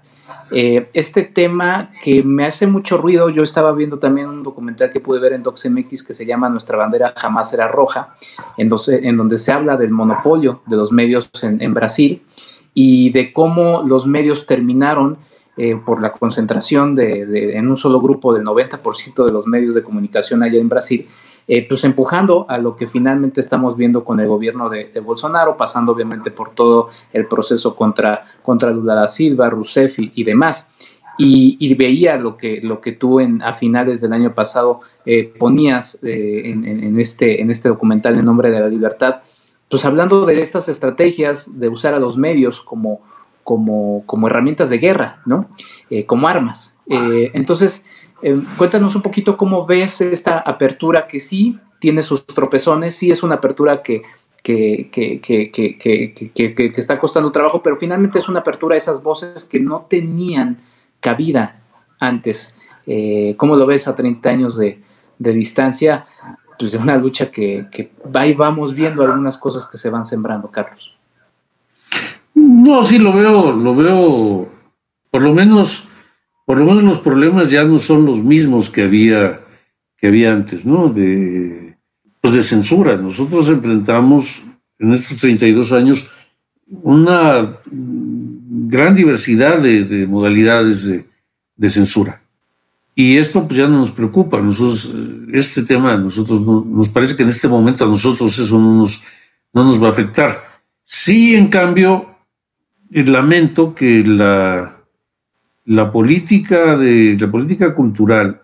eh, este tema que me hace mucho ruido, yo estaba viendo también un documental que pude ver en DocsMX que se llama Nuestra bandera jamás será roja, en, donde se habla del monopolio de los medios en, Brasil y de cómo los medios terminaron eh, por la concentración de, en un solo grupo del 90% de los medios de comunicación allá en Brasil, eh, pues empujando a lo que finalmente estamos viendo con el gobierno de, Bolsonaro, pasando obviamente por todo el proceso contra, contra Lula da Silva, Rousseff y, demás. Y, veía lo que, lo que tú en, a finales del año pasado eh, ponías en, este, en este documental en nombre de la libertad, pues hablando de estas estrategias de usar a los medios como, como, como herramientas de guerra, ¿no? como armas. entonces, eh, cuéntanos un poquito cómo ves esta apertura que sí tiene sus tropezones, sí es una apertura que, que, que, que, está costando trabajo, pero finalmente es una apertura a esas voces que no tenían cabida antes. Eh, ¿Cómo lo ves a 30 años de, de distancia? Pues de una lucha que, que ahí vamos viendo algunas cosas que se van sembrando, Carlos. No, sí lo veo, lo veo, por lo menos por lo menos los problemas ya no son los mismos que había, que había antes, ¿no? De, pues de censura. Nosotros enfrentamos en estos 32 años una gran diversidad de, modalidades de, censura. Y esto pues ya no nos preocupa. Nosotros, este tema, nosotros nos parece que en este momento a nosotros eso no nos, no nos va a afectar. Sí, en cambio, lamento que la, la política, de, la política cultural,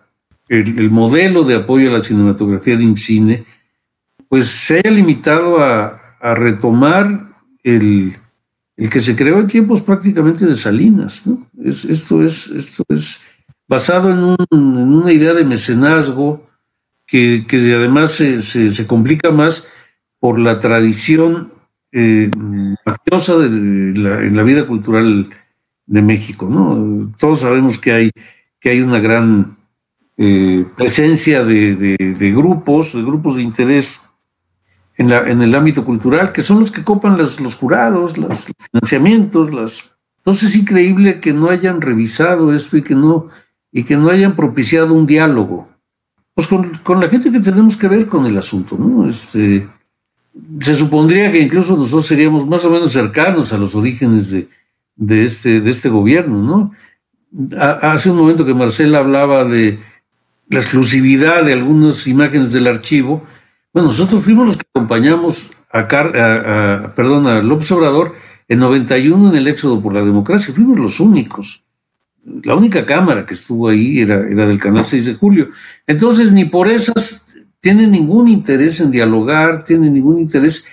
el, modelo de apoyo a la cinematografía de IMCINE, pues se haya limitado a, retomar el, que se creó en tiempos prácticamente de Salinas. ¿no? Es, esto, es, esto es basado en, una idea de mecenazgo que, además se, complica más por la tradición eh, mafiosa en la vida cultural de México, ¿no? Todos sabemos que hay, que hay una gran eh, presencia de, grupos, de grupos de interés en, el ámbito cultural, que son los que copan los jurados, los financiamientos, las... Entonces es increíble que no hayan revisado esto y que no, y que no hayan propiciado un diálogo. Pues con, la gente que tenemos que ver con el asunto, ¿no? Este, se supondría que incluso nosotros seríamos más o menos cercanos a los orígenes de, este, de este gobierno, ¿no? Hace un momento que Marcela hablaba de la exclusividad de algunas imágenes del archivo. Bueno, nosotros fuimos los que acompañamos a, perdón, a López Obrador en 91 en el éxodo por la democracia. Fuimos los únicos. La única cámara que estuvo ahí era, era del canal 6 de julio. Entonces, ni por esas tienen ningún interés en dialogar, tienen ningún interés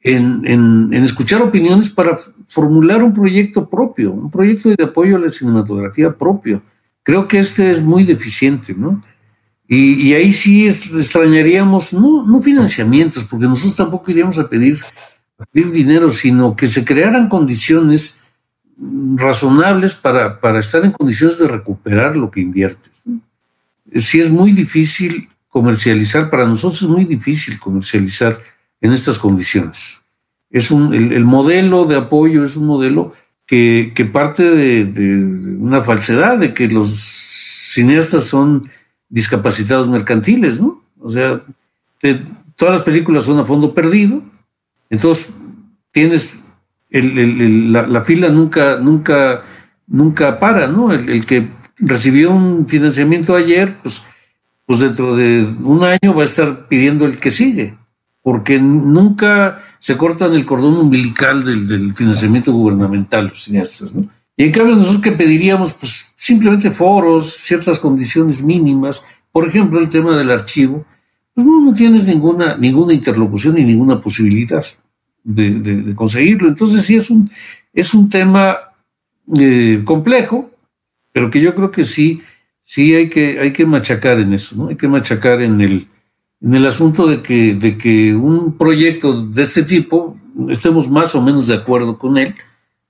en, escuchar opiniones para formular un proyecto propio, un proyecto de apoyo a la cinematografía propio. Creo que este es muy deficiente, ¿no? Y, ahí sí extrañaríamos, no, no financiamientos, porque nosotros tampoco iríamos a pedir, pedir dinero, sino que se crearan condiciones razonables para, para, estar en condiciones de recuperar lo que inviertes. Sí es muy difícil comercializar, para nosotros es muy difícil comercializar en estas condiciones. Es un, el, modelo de apoyo es un modelo que, parte de, una falsedad, de que los cineastas son discapacitados mercantiles, ¿no? O sea, todas las películas son a fondo perdido, entonces tienes la, fila nunca, nunca, nunca para, ¿no? El, que recibió un financiamiento ayer, pues, pues dentro de un año va a estar pidiendo el que sigue porque nunca se cortan el cordón umbilical del, financiamiento gubernamental los cineastas, ¿no? Y en cambio nosotros que pediríamos, pues simplemente foros, ciertas condiciones mínimas, por ejemplo el tema del archivo, pues no, no tienes ninguna, ninguna interlocución ni ninguna posibilidad de, conseguirlo. Entonces sí es un, es un tema eh, complejo, pero que yo creo que sí, sí hay que, hay que machacar en eso, ¿no? Hay que machacar en el, en el asunto de que, de que un proyecto de este tipo estemos más o menos de acuerdo con él,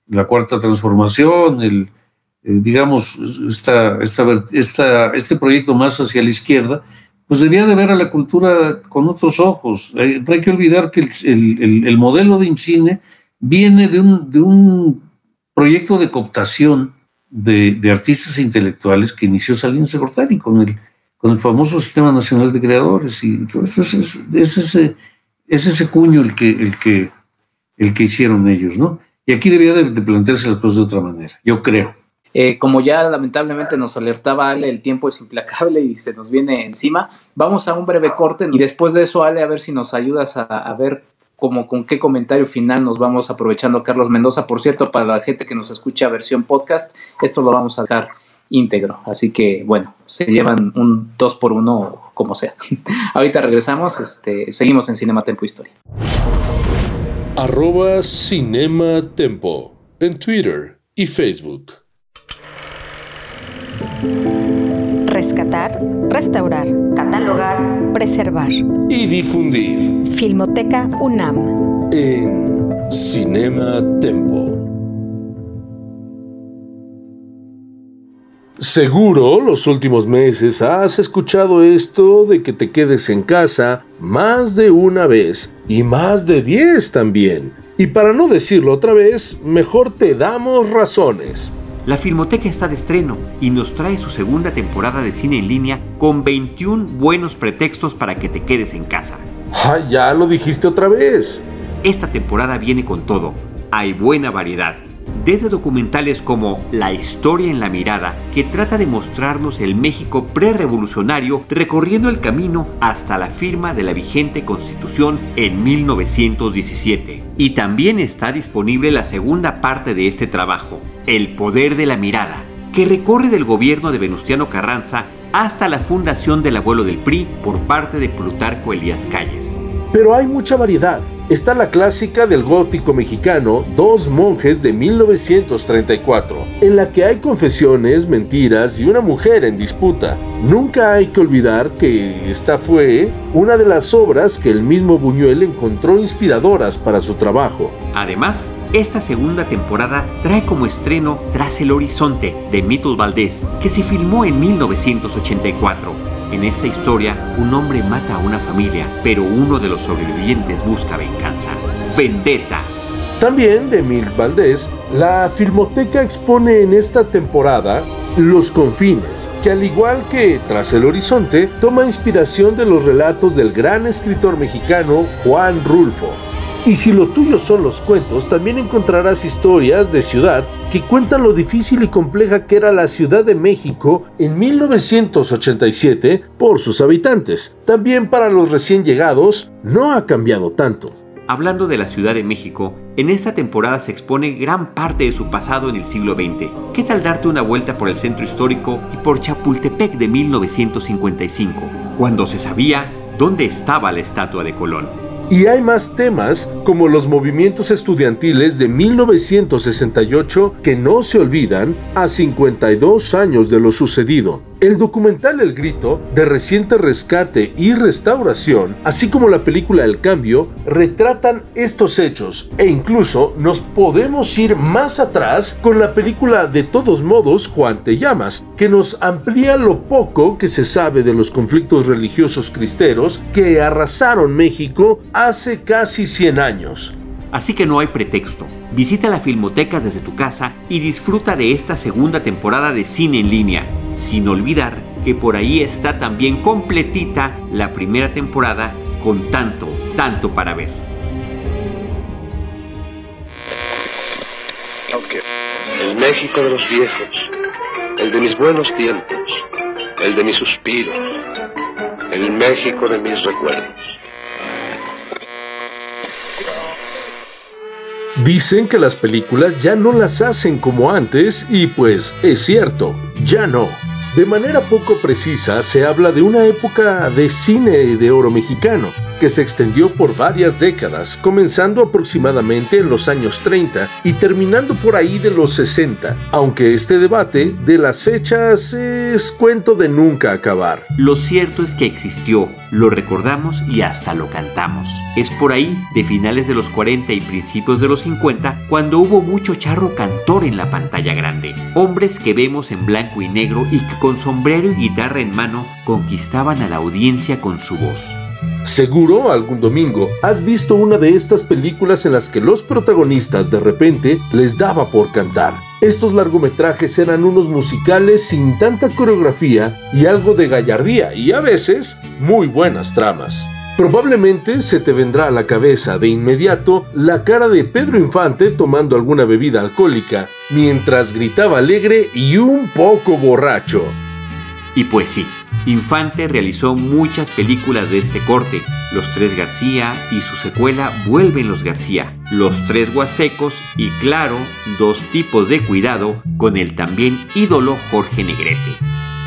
la cuarta transformación, el, eh, digamos, esta, esta, este proyecto más hacia la izquierda, pues debía de ver a la cultura con otros ojos. no hay que olvidar que el, modelo de IMCINE viene de un, de un proyecto de cooptación de, artistas e intelectuales que inició Salinas Gortari con el, con el famoso Sistema Nacional de Creadores. Y entonces es, es, ese, es ese cuño el que, el, que, el que hicieron ellos, ¿no? Y aquí debía de, plantearse las cosas de otra manera, yo creo. Eh, como ya lamentablemente nos alertaba Ale, el tiempo es implacable y se nos viene encima. Vamos a un breve corte y después de eso, Ale, a ver si nos ayudas a, ver cómo, con qué comentario final nos vamos aprovechando Carlos Mendoza. Por cierto, para la gente que nos escucha versión podcast, esto lo vamos a dejar íntegro. Así que, bueno, se llevan un 2 por 1 como sea. [laughs] Ahorita regresamos, este, seguimos en Cinema Tempo Historia arroba Cinema en Twitter y Facebook. Rescatar, restaurar, catalogar, preservar y difundir. Filmoteca UNAM en Cinema Tempo. Seguro los últimos meses has escuchado esto de que te quedes en casa más de una vez y más de diez también. Y para no decirlo otra vez, mejor te damos razones. La Filmoteca está de estreno y nos trae su segunda temporada de cine en línea con 21 buenos pretextos para que te quedes en casa. Ah, ya lo dijiste otra vez. Esta temporada viene con todo. Hay buena variedad desde documentales como La historia en la mirada, que trata de mostrarnos el México prerevolucionario recorriendo el camino hasta la firma de la vigente constitución en 1917. Y también está disponible la segunda parte de este trabajo, El poder de la mirada, que recorre del gobierno de Venustiano Carranza hasta la fundación del abuelo del PRI por parte de Plutarco Elías Calles. Pero hay mucha variedad está la clásica del gótico mexicano Dos monjes de 1934, en la que hay confesiones, mentiras y una mujer en disputa. Nunca hay que olvidar que esta fue una de las obras que el mismo Buñuel encontró inspiradoras para su trabajo. Además, esta segunda temporada trae como estreno Tras el Horizonte de Mitul Valdés, que se filmó en 1984 en esta historia, un hombre mata a una familia, pero uno de los sobrevivientes busca venganza. Vendetta. También de Milk Valdés, la Filmoteca expone en esta temporada Los Confines, que al igual que Tras el Horizonte, toma inspiración de los relatos del gran escritor mexicano Juan Rulfo. Y si lo tuyo son los cuentos, también encontrarás historias de ciudad que cuentan lo difícil y compleja que era la Ciudad de México en 1987 por sus habitantes. También para los recién llegados, no ha cambiado tanto. Hablando de la Ciudad de México, en esta temporada se expone gran parte de su pasado en el siglo XX. ¿Qué tal darte una vuelta por el centro histórico y por Chapultepec de 1955, cuando se sabía dónde estaba la estatua de Colón? Y hay más temas como los movimientos estudiantiles de 1968 que no se olvidan a 52 años de lo sucedido. El documental El Grito, de reciente rescate y restauración, así como la película El Cambio, retratan estos hechos e incluso nos podemos ir más atrás con la película De todos modos Juan te llamas, que nos amplía lo poco que se sabe de los conflictos religiosos cristeros que arrasaron México hace casi 100 años. Así que no hay pretexto. Visita la Filmoteca desde tu casa y disfruta de esta segunda temporada de cine en línea sin olvidar que por ahí está también completita la primera temporada con tanto, tanto para ver. El México de los viejos, el de mis buenos tiempos, el de mis suspiros, el México de mis recuerdos. Dicen que las películas ya no las hacen como antes y pues es cierto, ya no. De manera poco precisa se habla de una época de cine de oro mexicano, que se extendió por varias décadas, comenzando aproximadamente en los años 30 y terminando por ahí de los 60, aunque este debate de las fechas es cuento de nunca acabar. Lo cierto es que existió, lo recordamos y hasta lo cantamos. Es por ahí, de finales de los 40 y principios de los 50, cuando hubo mucho charro cantor en la pantalla grande. Hombres que vemos en blanco y negro y que con sombrero y guitarra en mano conquistaban a la audiencia con su voz. Seguro algún domingo has visto una de estas películas en las que los protagonistas de repente les daba por cantar. Estos largometrajes eran unos musicales sin tanta coreografía y algo de gallardía y a veces muy buenas tramas. Probablemente se te vendrá a la cabeza de inmediato la cara de Pedro Infante tomando alguna bebida alcohólica, mientras gritaba alegre y un poco borracho. Y pues sí, Infante realizó muchas películas de este corte, Los Tres García y su secuela Vuelven los García, Los Tres Huastecos y claro, dos tipos de cuidado con el también ídolo Jorge Negrete.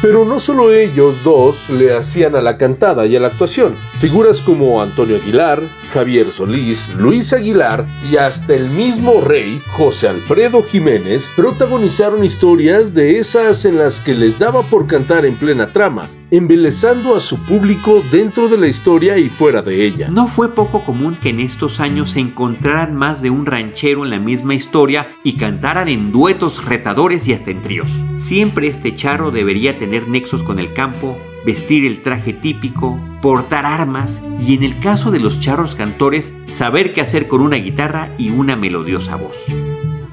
Pero no solo ellos dos le hacían a la cantada y a la actuación. Figuras como Antonio Aguilar, Javier Solís, Luis Aguilar y hasta el mismo rey, José Alfredo Jiménez, protagonizaron historias de esas en las que les daba por cantar en plena trama, embelezando a su público dentro de la historia y fuera de ella. No fue poco común que en estos años se encontraran más de un ranchero en la misma historia y cantaran en duetos retadores y hasta en tríos. Siempre este charro debería tener nexos con el campo, vestir el traje típico, portar armas y en el caso de los charros cantores, saber qué hacer con una guitarra y una melodiosa voz.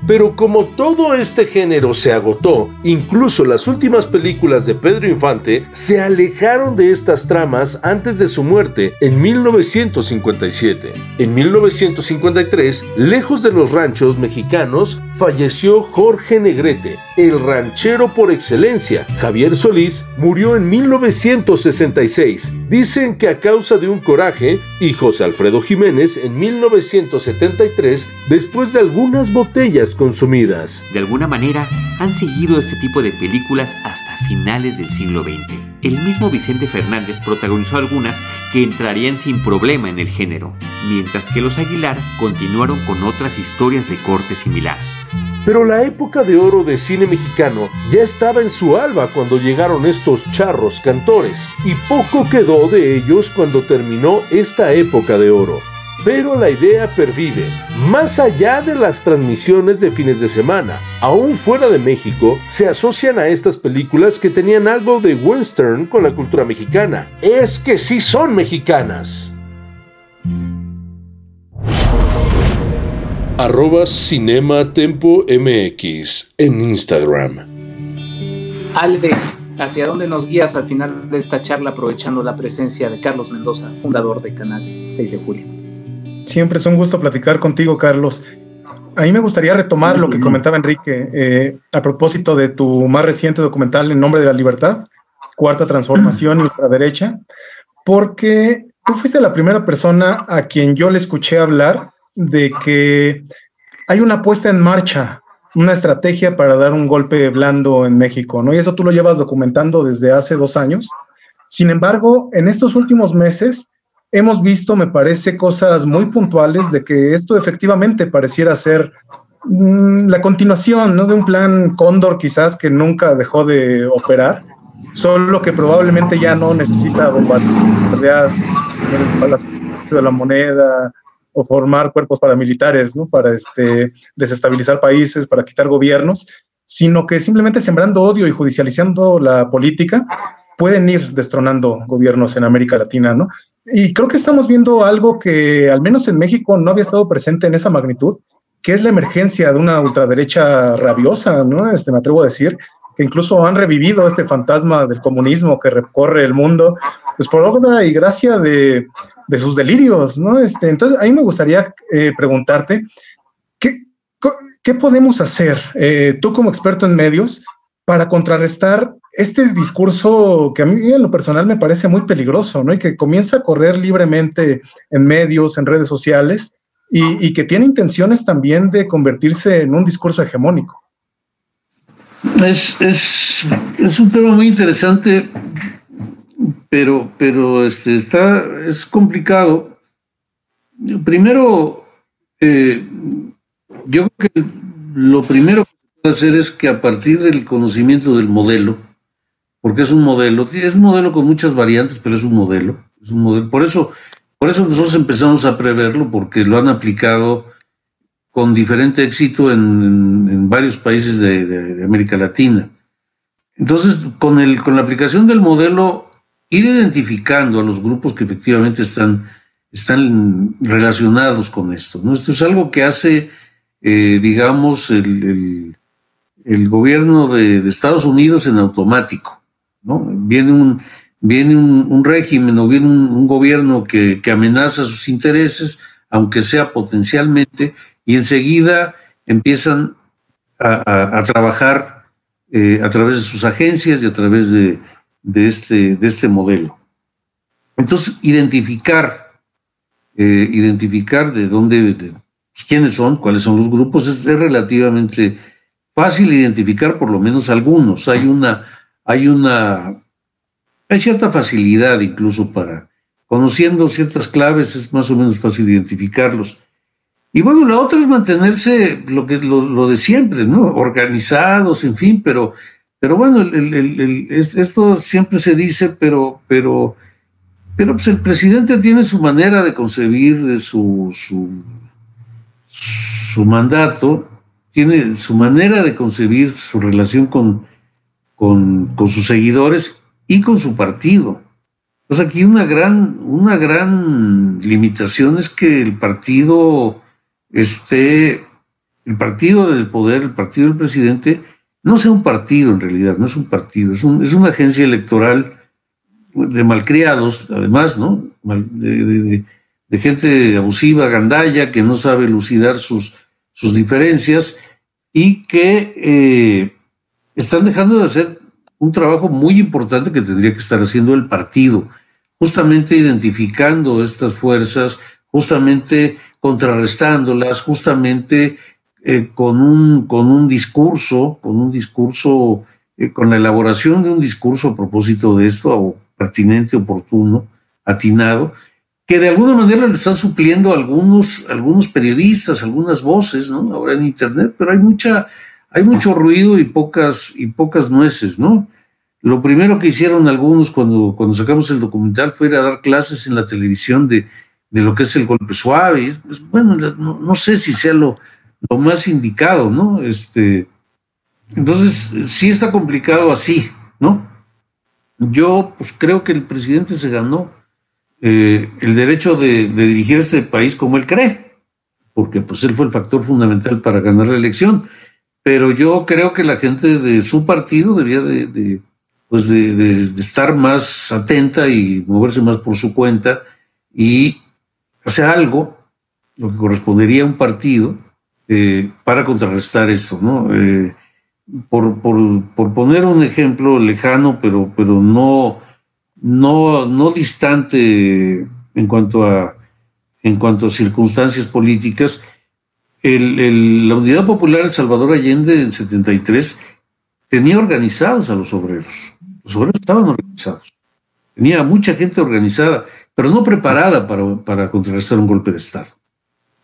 Pero como todo este género se agotó, incluso las últimas películas de Pedro Infante se alejaron de estas tramas antes de su muerte en 1957. En 1953, lejos de los ranchos mexicanos, falleció Jorge Negrete, el ranchero por excelencia. Javier Solís murió en 1966. Dicen que a causa de un coraje, y José Alfredo Jiménez en 1973, después de algunas botellas consumidas. De alguna manera, han seguido este tipo de películas hasta finales del siglo XX. El mismo Vicente Fernández protagonizó algunas que entrarían sin problema en el género, mientras que los Aguilar continuaron con otras historias de corte similar. Pero la época de oro de cine mexicano ya estaba en su alba cuando llegaron estos charros cantores, y poco quedó de ellos cuando terminó esta época de oro. Pero la idea pervive, más allá de las transmisiones de fines de semana. Aún fuera de México, se asocian a estas películas que tenían algo de western con la cultura mexicana. Es que sí son mexicanas. Arroba Cinema Tempo MX en Instagram. Alde, ¿hacia dónde nos guías al final de esta charla aprovechando la presencia de Carlos Mendoza, fundador de Canal 6 de Julio? Siempre es un gusto platicar contigo, Carlos. A mí me gustaría retomar lo que comentaba Enrique eh, a propósito de tu más reciente documental En Nombre de la Libertad, Cuarta Transformación y Ultraderecha, porque tú fuiste la primera persona a quien yo le escuché hablar de que hay una puesta en marcha, una estrategia para dar un golpe blando en México, ¿no? Y eso tú lo llevas documentando desde hace dos años. Sin embargo, en estos últimos meses hemos visto, me parece, cosas muy puntuales de que esto efectivamente pareciera ser mm, la continuación, ¿no? De un plan cóndor quizás que nunca dejó de operar, solo que probablemente ya no necesita bombardear de la moneda, o formar cuerpos paramilitares, ¿no? Para este, desestabilizar países, para quitar gobiernos, sino que simplemente sembrando odio y judicializando la política pueden ir destronando gobiernos en América Latina, ¿no? Y creo que estamos viendo algo que al menos en México no había estado presente en esa magnitud, que es la emergencia de una ultraderecha rabiosa, ¿no? Este, me atrevo a decir, que incluso han revivido este fantasma del comunismo que recorre el mundo, pues por obra y gracia de, de sus delirios, ¿no? Este, entonces, a mí me gustaría eh, preguntarte, ¿qué, ¿qué, podemos hacer, eh, tú como experto en medios, para contrarrestar este discurso que a mí en lo personal me parece muy peligroso, ¿no? Y que comienza a correr libremente en medios, en redes sociales, y, que tiene intenciones también de convertirse en un discurso hegemónico. Es, es, un tema muy interesante, pero, pero este, está, es complicado. Primero, eh, yo creo que lo primero que puede hacer es que a partir del conocimiento del modelo, porque es un modelo, es un modelo con muchas variantes, pero es un modelo, es un modelo. Por eso, por eso nosotros empezamos a preverlo, porque lo han aplicado con diferente éxito en, varios países de, América Latina. Entonces, con, el, con la aplicación del modelo, ir identificando a los grupos que efectivamente están, están relacionados con esto. Esto es algo que hace, eh, digamos, el, gobierno de, Estados Unidos en automático. ¿no? Viene un, viene un, régimen o viene un, gobierno que, amenaza sus intereses, aunque sea potencialmente, y enseguida empiezan a, trabajar eh, a través de sus agencias y a través de, este, de este modelo. Entonces, identificar, eh, identificar de dónde, quiénes son, cuáles son los grupos, es, relativamente fácil identificar por lo menos algunos. Hay una, hay una hay cierta facilidad incluso para, conociendo ciertas claves, es más o menos fácil identificarlos. Y bueno, la otra es mantenerse lo, que, lo, de siempre, ¿no? Organizados, en fin, pero, pero bueno, esto siempre se dice, pero, pero, pero pues el presidente tiene su manera de concebir su, su, su mandato, tiene su manera de concebir su relación con, con, con sus seguidores y con su partido. Entonces aquí una gran, una gran limitación es que el partido esté, el partido del poder, el partido del presidente, no sea un partido en realidad, no es un partido, es, una agencia electoral de malcriados, además, ¿no? De, gente abusiva, gandalla, que no sabe lucidar sus, sus diferencias y que eh, están dejando de hacer un trabajo muy importante que tendría que estar haciendo el partido, justamente identificando estas fuerzas, justamente contrarrestándolas, justamente eh, con, un, con un discurso, con un discurso, eh, con la elaboración de un discurso a propósito de esto, pertinente, oportuno, atinado, que de alguna manera lo están supliendo algunos, algunos periodistas, algunas voces, ¿no? Ahora en Internet, pero hay mucha, hay mucho ruido y pocas, y pocas nueces, ¿no? Lo primero que hicieron algunos cuando, cuando sacamos el documental fue ir a dar clases en la televisión de, lo que es el golpe suave. Pues, bueno, no, sé si sea lo, lo, más indicado, ¿no? Este, entonces, sí está complicado así, ¿no? Yo pues creo que el presidente se ganó eh, el derecho de, de, dirigir este país como él cree, porque pues él fue el factor fundamental para ganar la elección pero yo creo que la gente de su partido debía de, pues de, estar más atenta y moverse más por su cuenta y hacer algo, lo que correspondería a un partido, eh, para contrarrestar esto, ¿no? Eh, por, poner un ejemplo lejano, pero, pero no, no, no distante en cuanto a, en cuanto a circunstancias políticas, el, la Unidad Popular El Salvador Allende en 73 tenía organizados a los obreros. Los obreros estaban organizados. Tenía mucha gente organizada, pero no preparada para, para contrarrestar un golpe de Estado.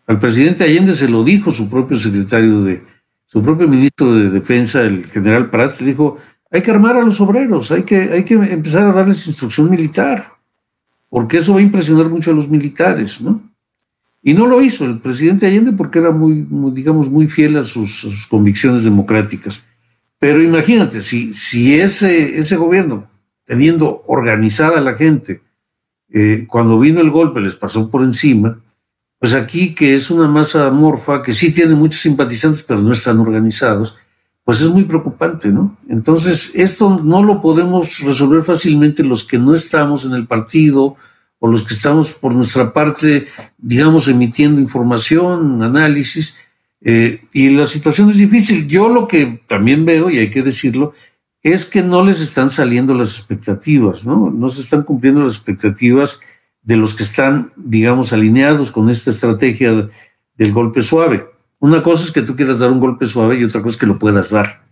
Al presidente Allende se lo dijo su propio secretario de, su propio ministro de Defensa, el general Prats, le dijo, hay que armar a los obreros, hay que, hay que empezar a darles instrucción militar, porque eso va a impresionar mucho a los militares, ¿no? Y no lo hizo el presidente Allende porque era muy, digamos, muy fiel a sus, convicciones democráticas. Pero imagínate, si, si ese, ese gobierno, teniendo organizada a la gente, eh, cuando vino el golpe les pasó por encima, pues aquí que es una masa amorfa, que sí tiene muchos simpatizantes, pero no están organizados, pues es muy preocupante, ¿no? Entonces, esto no lo podemos resolver fácilmente los que no estamos en el partido o los que estamos por nuestra parte, digamos, emitiendo información, análisis, eh, y la situación es difícil. Yo lo que también veo, y hay que decirlo, es que no les están saliendo las expectativas, ¿no? No se están cumpliendo las expectativas de los que están, digamos, alineados con esta estrategia del golpe suave. Una cosa es que tú quieras dar un golpe suave y otra cosa es que lo puedas dar.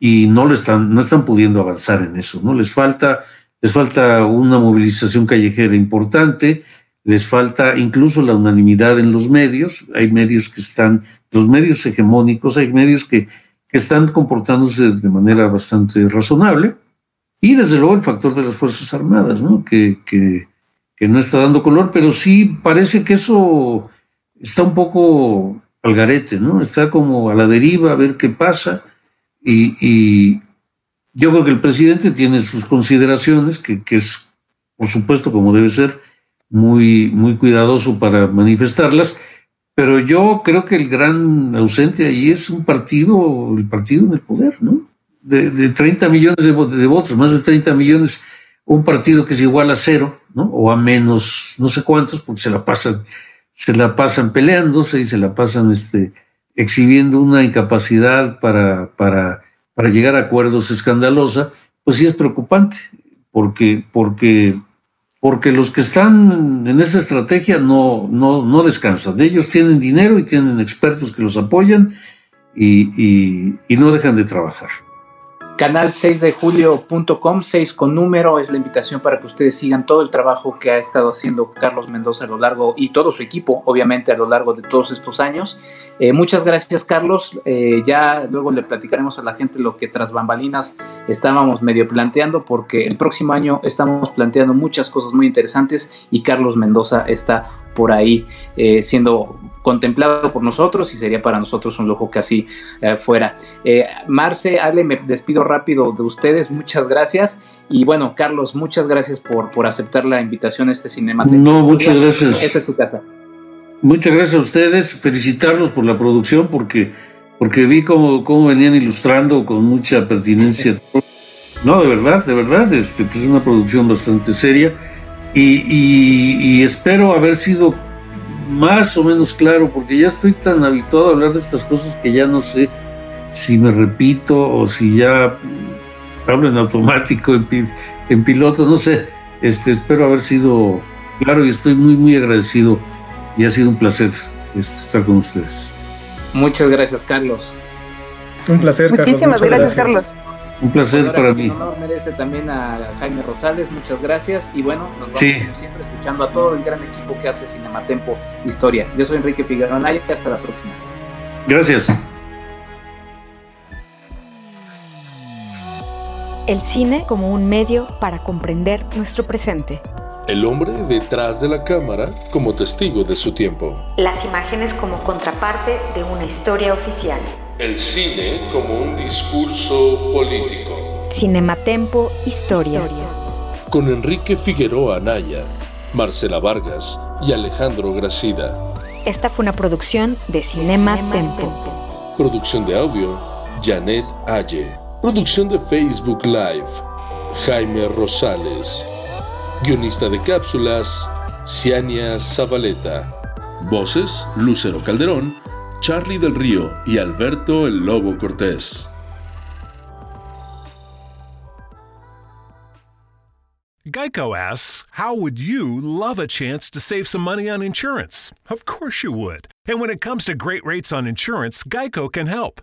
Y no, le están, no están pudiendo avanzar en eso, ¿no? Les falta, les falta una movilización callejera importante, les falta incluso la unanimidad en los medios. Hay medios que están, los medios hegemónicos, hay medios que, que están comportándose de manera bastante razonable. Y desde luego el factor de las Fuerzas Armadas, ¿no? Que, que no está dando color, pero sí parece que eso está un poco al garete, ¿no? Está como a la deriva, a ver qué pasa. Y, yo creo que el presidente tiene sus consideraciones, que, es, por supuesto, como debe ser, muy, muy cuidadoso para manifestarlas, pero yo creo que el gran ausente ahí es un partido, el partido en el poder, ¿no? De, de 30 millones de, de, votos, más de 30 millones, un partido que es igual a cero, ¿no? O a menos no sé cuántos, porque se la pasan se la pasan peleándose y se la pasan este, exhibiendo una incapacidad para, para, para llegar a acuerdos escandalosa, pues sí es preocupante, porque, porque, porque los que están en esa estrategia no, no, no descansan. Ellos tienen dinero y tienen expertos que los apoyan y, y no dejan de trabajar canal 6 de julio.com, 6 con número, es la invitación para que ustedes sigan todo el trabajo que ha estado haciendo Carlos Mendoza a lo largo y todo su equipo, obviamente, a lo largo de todos estos años. Eh, muchas gracias, Carlos. Eh, ya luego le platicaremos a la gente lo que tras bambalinas estábamos medio planteando, porque el próximo año estamos planteando muchas cosas muy interesantes y Carlos Mendoza está por ahí eh, siendo contemplado por nosotros y sería para nosotros un lujo que así eh, fuera. Eh, Marce, Ale, me despido rápido de ustedes, muchas gracias. Y bueno, Carlos, muchas gracias por, por aceptar la invitación a este Cinema. No, muchas gracias. Esta es tu casa. Muchas gracias a ustedes, felicitarlos por la producción porque, porque vi cómo, cómo venían ilustrando con mucha pertinencia. [laughs] No, de verdad, de verdad, este, es una producción bastante seria y, espero haber sido más o menos claro, porque ya estoy tan habituado a hablar de estas cosas que ya no sé si me repito o si ya hablo en automático, en, piloto, no sé. Este, espero haber sido claro y estoy muy, muy agradecido y ha sido un placer este, estar con ustedes. Muchas gracias, Carlos. Un placer, Carlos. Muchísimas gracias, Carlos. Un placer para mí. Un honor merece también a Jaime Rosales, muchas gracias. Y bueno, nos vamos siempre escuchando a todo el gran equipo que hace Cinematempo Historia. Yo soy Enrique Figueroa Naya, hasta la próxima. Gracias. El cine como un medio para comprender nuestro presente. El hombre detrás de la cámara como testigo de su tiempo. Las imágenes como contraparte de una historia oficial. El cine como un discurso político. Cinematempo Historia. Con Enrique Figueroa Anaya, Marcela Vargas y Alejandro Gracida. Esta fue una producción de Cinema, Tempo. Producción de audio, Janet Aye. Producción de Facebook Live, Jaime Rosales. Guionista de cápsulas, Ciania Zabaleta. Voces, Lucero Calderón Charlie del Río y Alberto el Lobo Cortés. Geico asks, How would you love a chance to save some money on insurance? Of course you would. And when it comes to great rates on insurance, Geico can help